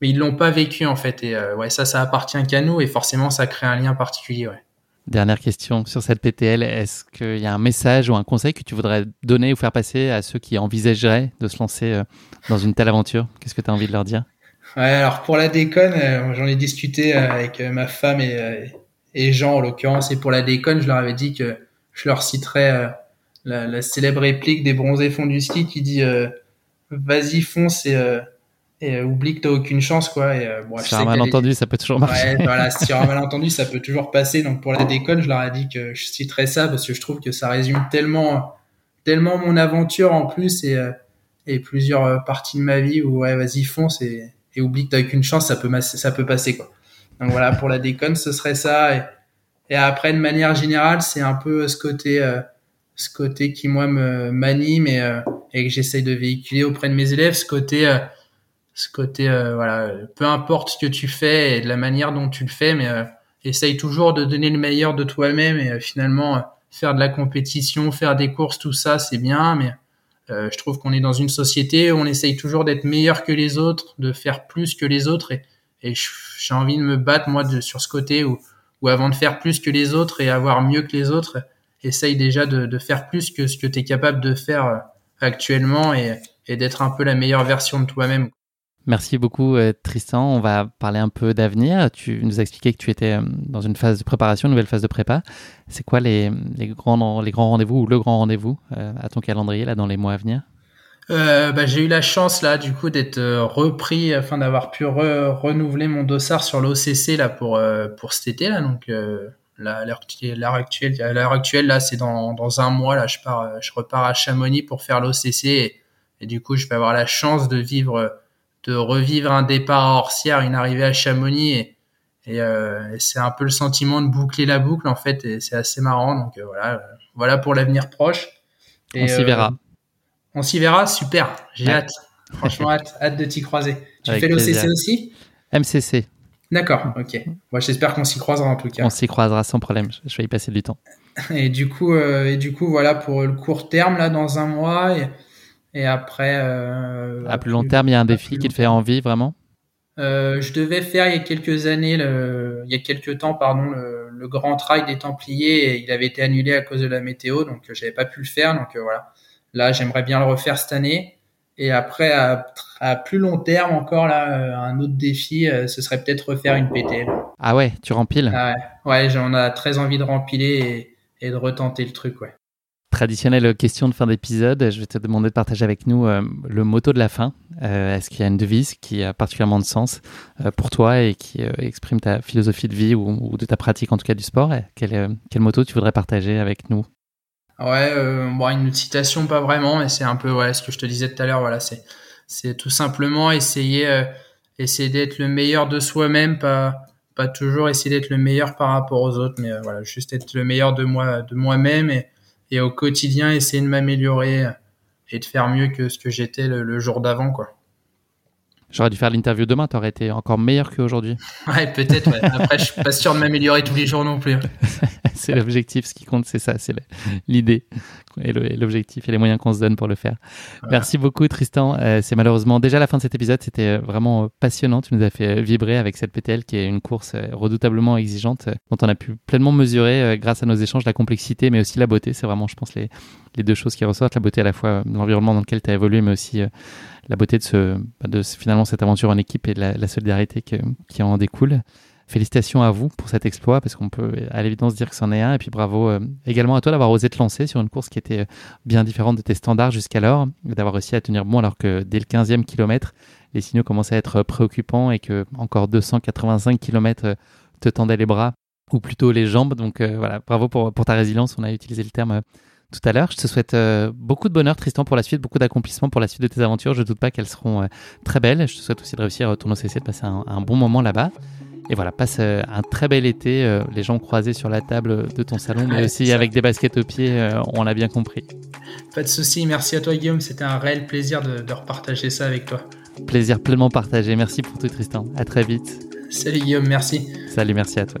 mais ils l'ont pas vécu en fait et ouais, ça, ça appartient qu'à nous et forcément, ça crée un lien particulier, ouais. Dernière question sur cette PTL. Est-ce qu'il y a un message ou un conseil que tu voudrais donner ou faire passer à ceux qui envisageraient de se lancer euh, dans une telle aventure? Qu'est-ce que tu as envie de leur dire? Ouais, alors pour la déconne, euh, j'en ai discuté euh, avec ma femme et, Jean en l'occurrence. Et pour la déconne, je leur avais dit que je leur citerais la, célèbre réplique des bronzés fonds du ski qui dit Vas-y, fonce et, et oublie que t'as aucune chance quoi. Et, bon, si un malentendu, ça peut toujours marcher. Ouais, voilà, *laughs* si un malentendu, ça peut toujours passer. Donc pour la déconne, je leur ai dit que je citerais ça parce que je trouve que ça résume tellement, tellement mon aventure en plus et, et plusieurs parties de ma vie où ouais, vas-y fonce et, et oublie que t'as aucune chance, ça peut ça peut passer quoi. Donc voilà, pour la déconne, ce serait ça. Et, et après, de manière générale, c'est un peu ce côté, euh, ce côté qui moi me m'anime et, euh, et que j'essaye de véhiculer auprès de mes élèves, ce côté, euh, ce côté, voilà, peu importe ce que tu fais et de la manière dont tu le fais, mais essaye toujours de donner le meilleur de toi-même et finalement faire de la compétition, faire des courses, tout ça, c'est bien, mais je trouve qu'on est dans une société où on essaye toujours d'être meilleur que les autres, de faire plus que les autres et et j'ai envie de me battre moi de, sur ce côté où, où avant de faire plus que les autres et avoir mieux que les autres, essaye déjà de, faire plus que ce que tu es capable de faire euh, actuellement et, et d'être un peu la meilleure version de toi-même. Merci beaucoup euh, Tristan. On va parler un peu d'avenir. Tu nous as expliqué que tu étais euh, dans une phase de préparation, une nouvelle phase de prépa. C'est quoi les, grands, les grands rendez-vous ou le grand rendez-vous à ton calendrier là dans les mois à venir? Euh, bah, j'ai eu la chance là du coup d'être euh, repris afin d'avoir pu renouveler mon dossard sur l'OCC là pour euh, pour cet été là donc euh, l'heure actuelle l'heure actuelle là c'est dans, dans un mois là je pars je repars à Chamonix pour faire l'OCC et, du coup je vais avoir la chance de vivre de revivre un départ à Orsière une arrivée à Chamonix et, et, et c'est un peu le sentiment de boucler la boucle en fait et c'est assez marrant donc voilà voilà pour l'avenir proche et, on s'y verra on s'y verra, super. J'ai hâte. Franchement, hâte, hâte de t'y croiser. Tu fais l'OCC aussi? MCC. D'accord, ok. Moi, j'espère qu'on s'y croisera en tout cas. On s'y croisera sans problème. Je vais y passer du temps. Et du coup, euh, et du coup, voilà pour le court terme là, dans un mois, et, après. Euh, à plus long terme, il y a un défi qui te fait envie vraiment? Euh, je devais faire il y a quelques années, le, il y a quelques temps, pardon, le, le, Grand Trail des Templiers. Et il avait été annulé à cause de la météo, donc j'avais pas pu le faire. Donc voilà. Là, j'aimerais bien le refaire cette année. Et après, à, plus long terme encore, là, euh, un autre défi, euh, ce serait peut-être refaire une PTL. Ah ouais, tu rempiles ah Ouais, j'en ai très envie de rempiler et, de retenter le truc, ouais. Traditionnelle question de fin d'épisode, je vais te demander de partager avec nous euh, le motto de la fin. Est-ce qu'il y a une devise qui a particulièrement de sens pour toi et qui exprime ta philosophie de vie ou, de ta pratique, en tout cas du sport? Quel, quel tu voudrais partager avec nous? Ouais, euh, bon, une citation pas vraiment, mais c'est un peu ouais, ce que je te disais tout à l'heure. Voilà, c'est tout simplement essayer euh, essayer d'être le meilleur de soi-même, pas pas toujours essayer d'être le meilleur par rapport aux autres, mais euh, voilà, juste être le meilleur de moi de moi-même et, et au quotidien essayer de m'améliorer et de faire mieux que ce que j'étais le, jour d'avant, quoi. J'aurais dû faire l'interview demain, t'aurais été encore meilleur qu'aujourd'hui. Ouais, peut-être. Ouais. Après, je suis pas sûr de m'améliorer tous les jours non plus. *laughs* c'est l'objectif, ce qui compte, c'est ça, c'est l'idée et l'objectif et les moyens qu'on se donne pour le faire. Merci beaucoup, Tristan. Euh, c'est malheureusement déjà la fin de cet épisode. C'était euh, vraiment euh, passionnant. Tu nous as fait vibrer avec cette PTL qui est une course redoutablement exigeante, dont on a pu pleinement mesurer, grâce à nos échanges, la complexité, mais aussi la beauté. C'est vraiment, je pense, les, les deux choses qui ressortent. La beauté à la fois de l'environnement dans lequel tu as évolué, mais aussi la beauté de, ce, bah, de finalement cette aventure en équipe et la, solidarité qui en découle. Félicitations à vous pour cet exploit, parce qu'on peut à l'évidence dire que c'en est un. Et puis bravo euh, également à toi d'avoir osé te lancer sur une course qui était euh, bien différente de tes standards jusqu'alors, d'avoir réussi à tenir bon alors que dès le 15e kilomètre, les signaux commençaient à être préoccupants et que encore 285 km euh, te tendaient les bras, ou plutôt les jambes. Donc voilà, bravo pour ta résilience. On a utilisé le terme tout à l'heure. Je te souhaite euh, beaucoup de bonheur, Tristan, pour la suite, beaucoup d'accomplissement pour la suite de tes aventures. Je ne doute pas qu'elles seront euh, très belles. Je te souhaite aussi de réussir à ton OCC, de passer un, bon moment là-bas. Et voilà, passe euh, un très bel été, les gens croisés sur la table de ton salon, mais aussi avec des baskets aux pieds, on l'a bien compris. Pas de souci, merci à toi Guillaume, c'était un réel plaisir de, de repartager ça avec toi. Plaisir pleinement partagé, merci pour tout Tristan, à très vite. Salut Guillaume, merci. Salut, merci à toi.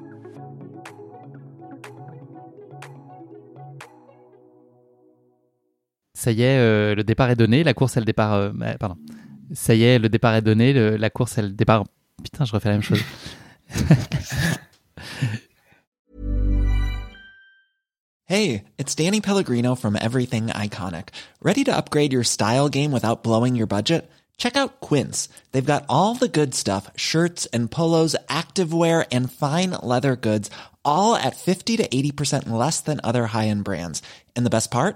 Ça y est, euh, le départ est donné. La course, elle départ. Euh, pardon. Ça y est, le départ est donné, la course, elle départ. Putain, je refais la même chose. *laughs* Hey, it's Danny Pellegrino from Everything Iconic. Ready to upgrade your style game without blowing your budget? Check out Quince. They've got all the good stuff shirts and polos, activewear, and fine leather goods, all at 50 to 80% less than other high end brands. And the best part?